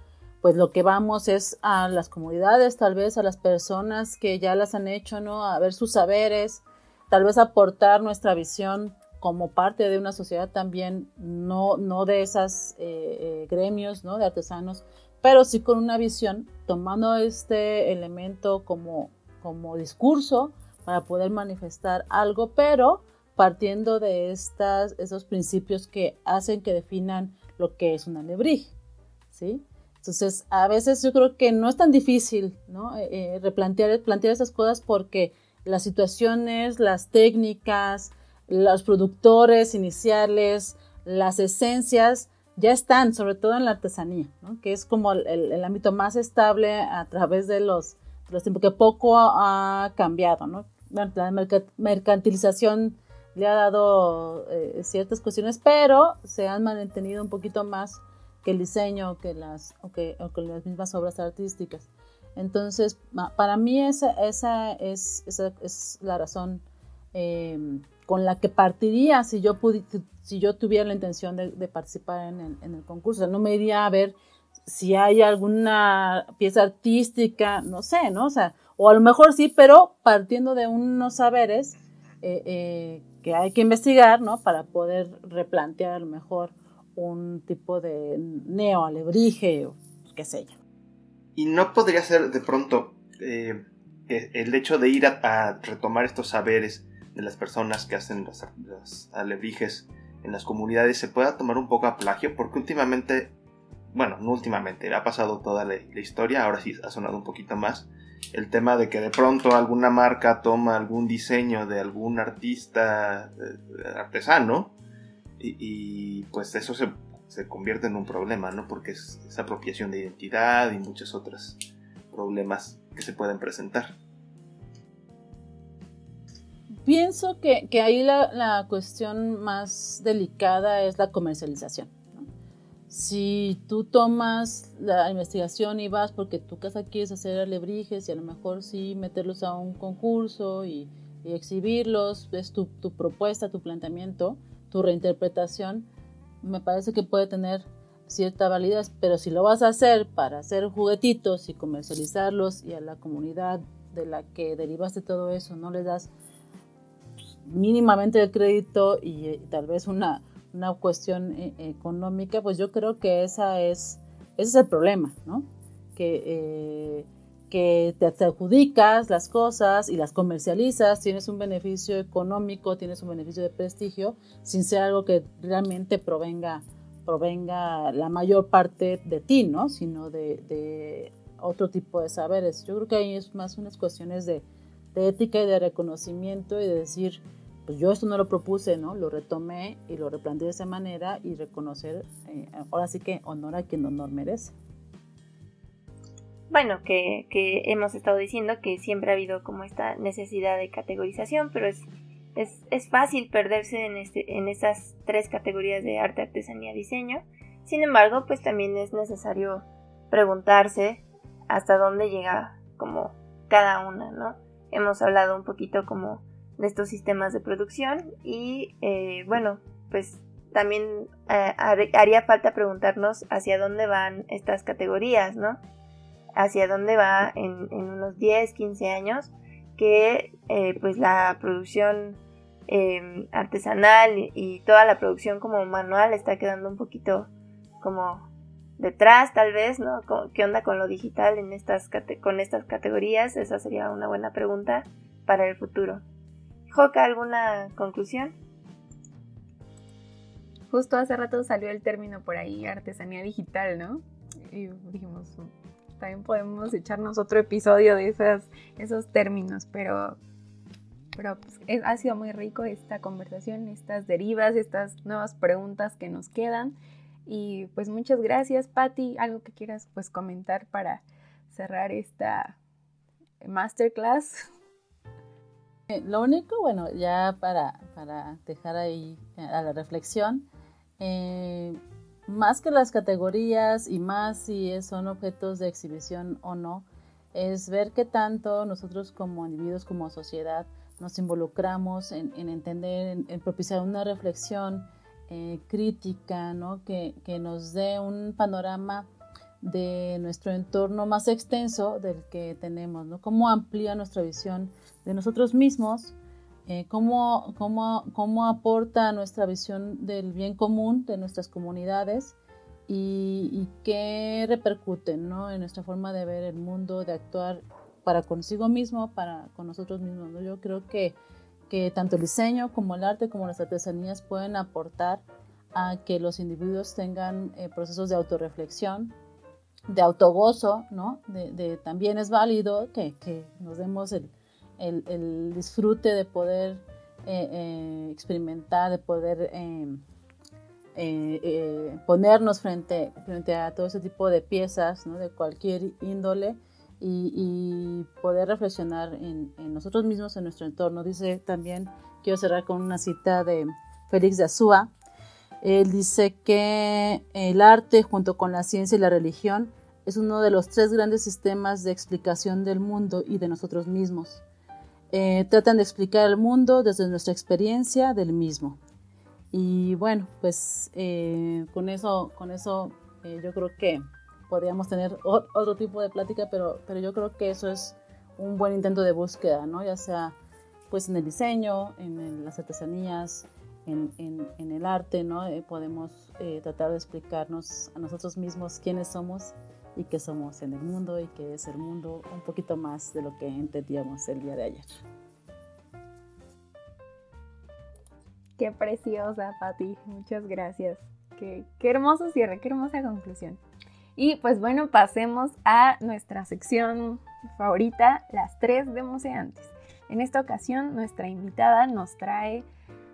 pues lo que vamos es a las comunidades, tal vez a las personas que ya las han hecho, ¿no? A ver sus saberes, tal vez aportar nuestra visión como parte de una sociedad también, no, no de esos eh, eh, gremios, ¿no? De artesanos, pero sí con una visión, tomando este elemento como, como discurso, para poder manifestar algo, pero partiendo de estas, esos principios que hacen que definan lo que es una alebrije, ¿sí? Entonces, a veces yo creo que no es tan difícil. Eh, eh, replantear plantear esas cosas porque las situaciones, las técnicas, los productores iniciales, las esencias ya están, sobre todo en la artesanía, ¿no? que es como el, el, ámbito más estable a través de los, los tiempos, que poco ha cambiado, ¿no? la mercantilización le ha dado eh, ciertas cuestiones, pero se han mantenido un poquito más el diseño que las, o que, las mismas obras artísticas. Entonces, para mí esa, esa, es, esa es la razón em, con la que partiría si yo, si yo tuviera la intención de, participar en el, en el, concurso. no me iría a ver si hay alguna pieza artística, no sé, ¿no? O sea, o a lo mejor sí, pero partiendo de unos saberes eh, eh, que hay que investigar, ¿no? Para poder replantear a lo mejor un tipo de neoalebrije o qué sé yo. Y no podría ser de pronto eh, el hecho de ir a, retomar estos saberes de las personas que hacen los, alebrijes en las comunidades se pueda tomar un poco a plagio, porque últimamente, bueno, no últimamente, ha pasado toda la historia, ahora sí ha sonado un poquito más, el tema de que de pronto alguna marca toma algún diseño de algún artista eh, artesano y, pues eso se, convierte en un problema, ¿no? Porque es, apropiación de identidad y muchos otros problemas que se pueden presentar. Pienso que, ahí la cuestión más delicada es la comercialización si tú tomas la investigación y vas porque tu casa quieres hacer alebrijes y a lo mejor sí meterlos a un concurso y y exhibirlos, ves tu, tu propuesta, tu planteamiento, tu reinterpretación, me parece que puede tener cierta validez, pero si lo vas a hacer para hacer juguetitos y comercializarlos y a la comunidad de la que derivaste todo eso no le das mínimamente el crédito y, eh, tal vez una, una cuestión eh, económica, pues yo creo que esa es, ese es el problema, ¿no? Que, eh, que te, adjudicas las cosas y las comercializas, tienes un beneficio económico, tienes un beneficio de prestigio, sin ser algo que realmente provenga, provenga la mayor parte de ti, ¿no? Sino de, otro tipo de saberes. Yo creo que ahí es más unas cuestiones de, de ética y de reconocimiento y de decir, pues yo esto no lo propuse, ¿no? Lo retomé y lo replanteé de esa manera y reconocer, eh, ahora sí que honor a quien honor merece. Bueno, que, hemos estado diciendo que siempre ha habido como esta necesidad de categorización, pero es, es, es fácil perderse en, este, en estas tres categorías de arte, artesanía, diseño. Sin embargo, pues también es necesario preguntarse hasta dónde llega como cada una, ¿no? Hemos hablado un poquito como de estos sistemas de producción y eh, bueno, pues también eh, haría falta preguntarnos hacia dónde van estas categorías, ¿no? Hacia dónde va en, unos 10, 15 años que eh, pues la producción em, artesanal y, toda la producción como manual está quedando un poquito como detrás tal vez, ¿no? ¿Qué onda con lo digital en estas con estas categorías? Esa sería una buena pregunta para el futuro. Joca, ¿alguna conclusión? Justo hace rato salió el término por ahí, artesanía digital, ¿no? Y dijimos, también podemos echarnos otro episodio de esas, esos términos, pero, pero pues, ha sido muy rico esta conversación, estas derivas, estas nuevas preguntas que nos quedan. Y pues muchas gracias, Patti. Algo que quieras pues comentar para cerrar esta masterclass. Eh, lo único, bueno, ya para, dejar ahí eh, a la reflexión, eh, más que las categorías y más si son objetos de exhibición o no, es ver qué tanto nosotros como individuos, como sociedad, nos involucramos en, entender, en, propiciar una reflexión crítica, ¿no? que, que nos dé un panorama de nuestro entorno más extenso del que tenemos, ¿no? Cómo amplía nuestra visión de nosotros mismos, eh, cómo, cómo, cómo, aporta nuestra visión del bien común de nuestras comunidades y, qué repercute ¿no? en nuestra forma de ver el mundo, de actuar para consigo mismo, para con nosotros mismos. ¿no? Yo creo que, que tanto el diseño como el arte como las artesanías pueden aportar a que los individuos tengan eh, procesos de autorreflexión, de autogozo, ¿no? De, también es válido que, nos demos el, disfrute de poder eh, eh, experimentar, de poder eh, ponernos frente, frente a todo ese tipo de piezas. De cualquier índole y, poder reflexionar en, en, nosotros mismos, en nuestro entorno. Dice también, quiero cerrar con una cita de Félix de Azúa, él dice que el arte junto con la ciencia y la religión es uno de los tres grandes sistemas de explicación del mundo y de nosotros mismos. Eh, tratan de explicar el mundo desde nuestra experiencia del mismo. Y bueno, pues eh, con eso, con eso eh, yo creo que podríamos tener otro tipo de plática, pero, pero yo creo que eso es un buen intento de búsqueda, ¿no? Ya sea pues en el diseño, en, las artesanías, en, en, el arte, ¿no? podemos tratar de explicarnos a nosotros mismos quiénes somos y que somos en el mundo y que es el mundo un poquito más de lo que entendíamos el día de ayer. Qué preciosa, Patti. Muchas gracias. Qué, qué hermoso cierre, qué hermosa conclusión. Y pues bueno, pasemos a nuestra sección favorita, las tres de museantes. En esta ocasión, nuestra invitada nos trae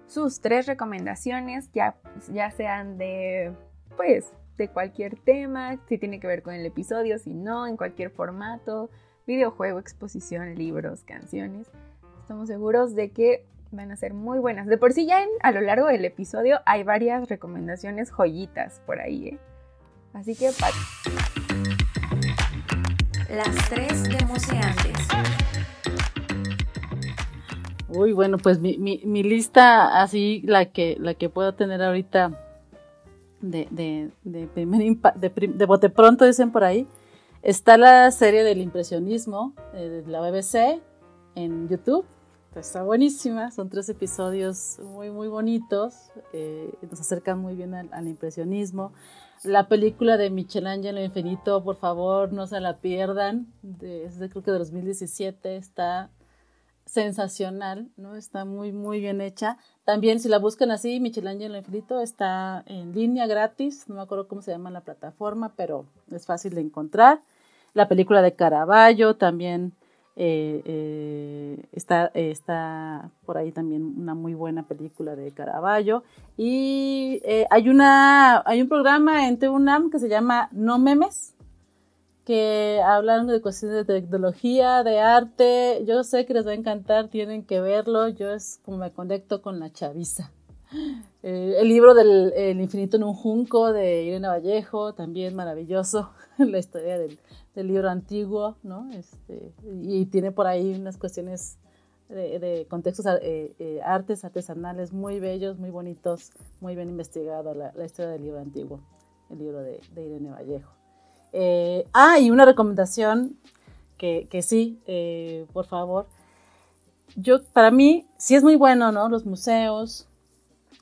sus tres recomendaciones, ya, ya sean de, pues, de cualquier tema, si tiene que ver con el episodio, si no, en cualquier formato, videojuego, exposición, libros, canciones. Estamos seguros de que van a ser muy buenas. De por sí ya a lo largo del episodio hay varias recomendaciones joyitas por ahí, ¿eh? Así que, Las tres demoseantes. Uy, bueno, pues mi, mi, lista así, la que, la que puedo tener ahorita de, de, de, de, de bote pronto, dicen por ahí, está la serie del impresionismo eh, de la BBC en YouTube. Está buenísima, son tres episodios muy, muy bonitos, eh, nos acercan muy bien al, impresionismo. La película de Michelangelo Infinito, por favor, no se la pierdan, de, es de, creo que de 2017, está sensacional, ¿no? Está muy, muy bien hecha. También si la buscan así, Michelangelo Infinito está en línea gratis, no me acuerdo cómo se llama la plataforma, pero es fácil de encontrar. La película de Caravaggio también eh, eh, está, está por ahí también una muy buena película de Caravaggio. Y eh, hay, una, hay un programa en TUNAM que se llama No Memes, que hablan de cuestiones de tecnología, de arte. Yo sé que les va a encantar, tienen que verlo. Yo es como me conecto con la chaviza. Eh, el libro del el infinito en un junco de Irene Vallejo, también maravilloso. la historia del, libro antiguo, ¿no? Este, y tiene por ahí unas cuestiones de, de contextos, eh, eh, artes artesanales muy bellos, muy bonitos, muy bien investigado la, historia del libro antiguo, el libro de Irene Vallejo. Eh, ah, y una recomendación que, sí, eh, por favor. Yo, para mí, sí es muy bueno, ¿no? Los museos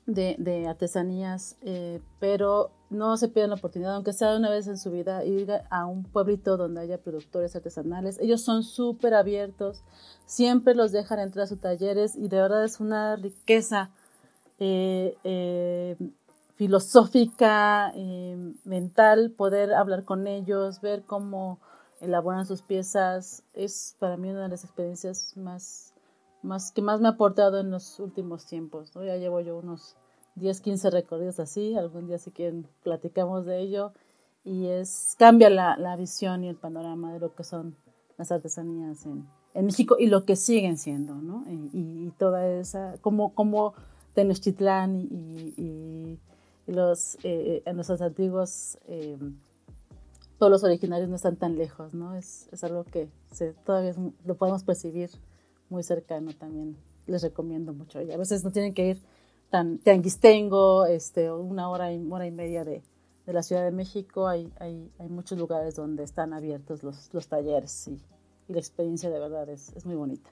de, artesanías, eh, pero no se pierdan la oportunidad, aunque sea una vez en su vida, ir a un pueblito donde haya productores artesanales. Ellos son súper abiertos, siempre los dejan entrar a sus talleres y de verdad es una riqueza filosófica, eh, mental, poder hablar con ellos, ver cómo elaboran sus piezas, es para mí una de las experiencias más, más que más me ha aportado en los últimos tiempos. ¿no? Ya llevo yo unos 10, 15 recorridos así, algún día si quieren platicamos de ello, y es cambia la, la visión y el panorama de lo que son las artesanías en, en México y lo que siguen siendo, ¿no? Y, toda esa, como, como Tenochtitlán y, y los, eh, en nuestros antiguos eh, todos los originarios no están tan lejos, ¿no? Es, es algo que se, todavía lo podemos percibir muy cercano también. Les recomiendo mucho. Y a veces no tienen que ir tan tianguistengo, este, una hora y, hora y media de, de la Ciudad de México. Hay, hay, hay, muchos lugares donde están abiertos los, los talleres y, y, la experiencia de verdad es, es muy bonita.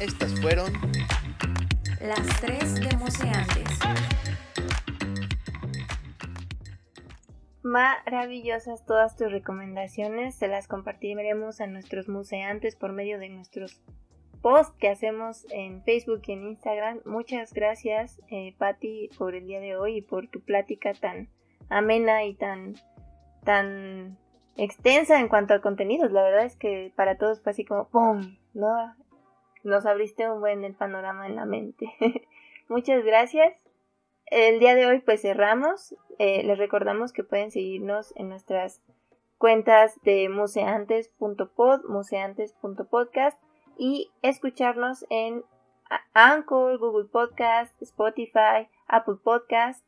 Estas fueron las tres de Museantes. Maravillosas todas tus recomendaciones, se las compartiremos a nuestros museantes por medio de nuestros posts que hacemos en Facebook y en Instagram. Muchas gracias, eh, Patti, por el día de hoy y por tu plática tan amena y tan, tan extensa en cuanto a contenidos. La verdad es que para todos fue así como ¡pum! ¿no? Nos abriste un buen el panorama en la mente. Muchas gracias el día de hoy pues cerramos. Eh, les recordamos que pueden seguirnos en nuestras cuentas de museantes.pod, museantes.podcast y escucharnos en Anchor, Google Podcast, Spotify, Apple Podcast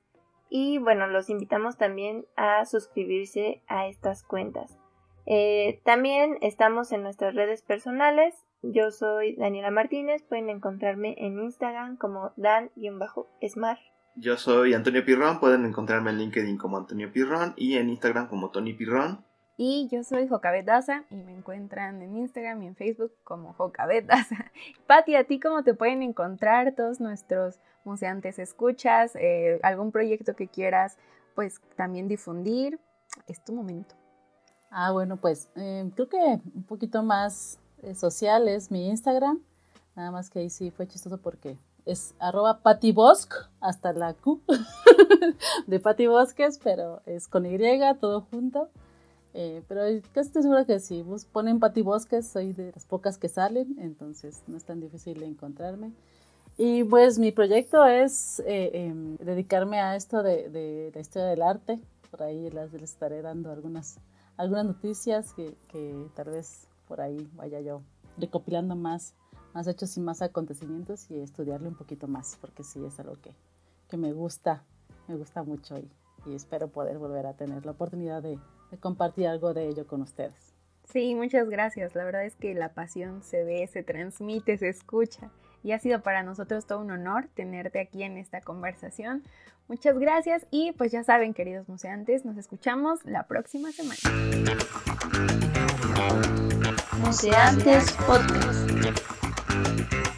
y bueno, los invitamos también a suscribirse a estas cuentas. Eh, también estamos en nuestras redes personales. Yo soy Daniela Martínez, pueden encontrarme en Instagram como dan-smart. Yo soy Antonio Pirrón, pueden encontrarme en LinkedIn como Antonio Pirrón y en Instagram como Tony Pirrón. Y yo soy Jocabet Daza y me encuentran en Instagram y en Facebook como Jocabet Daza. Pati, ¿a ti cómo te pueden encontrar todos nuestros museantes escuchas? Eh, ¿Algún proyecto que quieras pues también difundir? Es tu momento. Ah, bueno, pues eh, creo que un poquito más eh, social es mi Instagram. Nada más que ahí sí fue chistoso porque es arroba hasta la Q de patibosques, pero es con Y, todo junto. Eh, pero estoy segura que si ponen patibosques, soy de las pocas que salen, entonces no es tan difícil encontrarme. Y pues mi proyecto es eh, em, dedicarme a esto de, la historia del arte. Por ahí les estaré dando algunas, algunas noticias que, que tal vez por ahí vaya yo recopilando más más hechos y más acontecimientos y estudiarle un poquito más, porque sí es algo que, que me gusta, me gusta mucho y, y, espero poder volver a tener la oportunidad de, de compartir algo de ello con ustedes. Sí, muchas gracias. La verdad es que la pasión se ve, se transmite, se escucha. y ha sido para nosotros todo un honor tenerte aquí en esta conversación. Muchas gracias y pues ya saben, queridos museantes, nos escuchamos la próxima semana. Museantes Podcast. Thank you.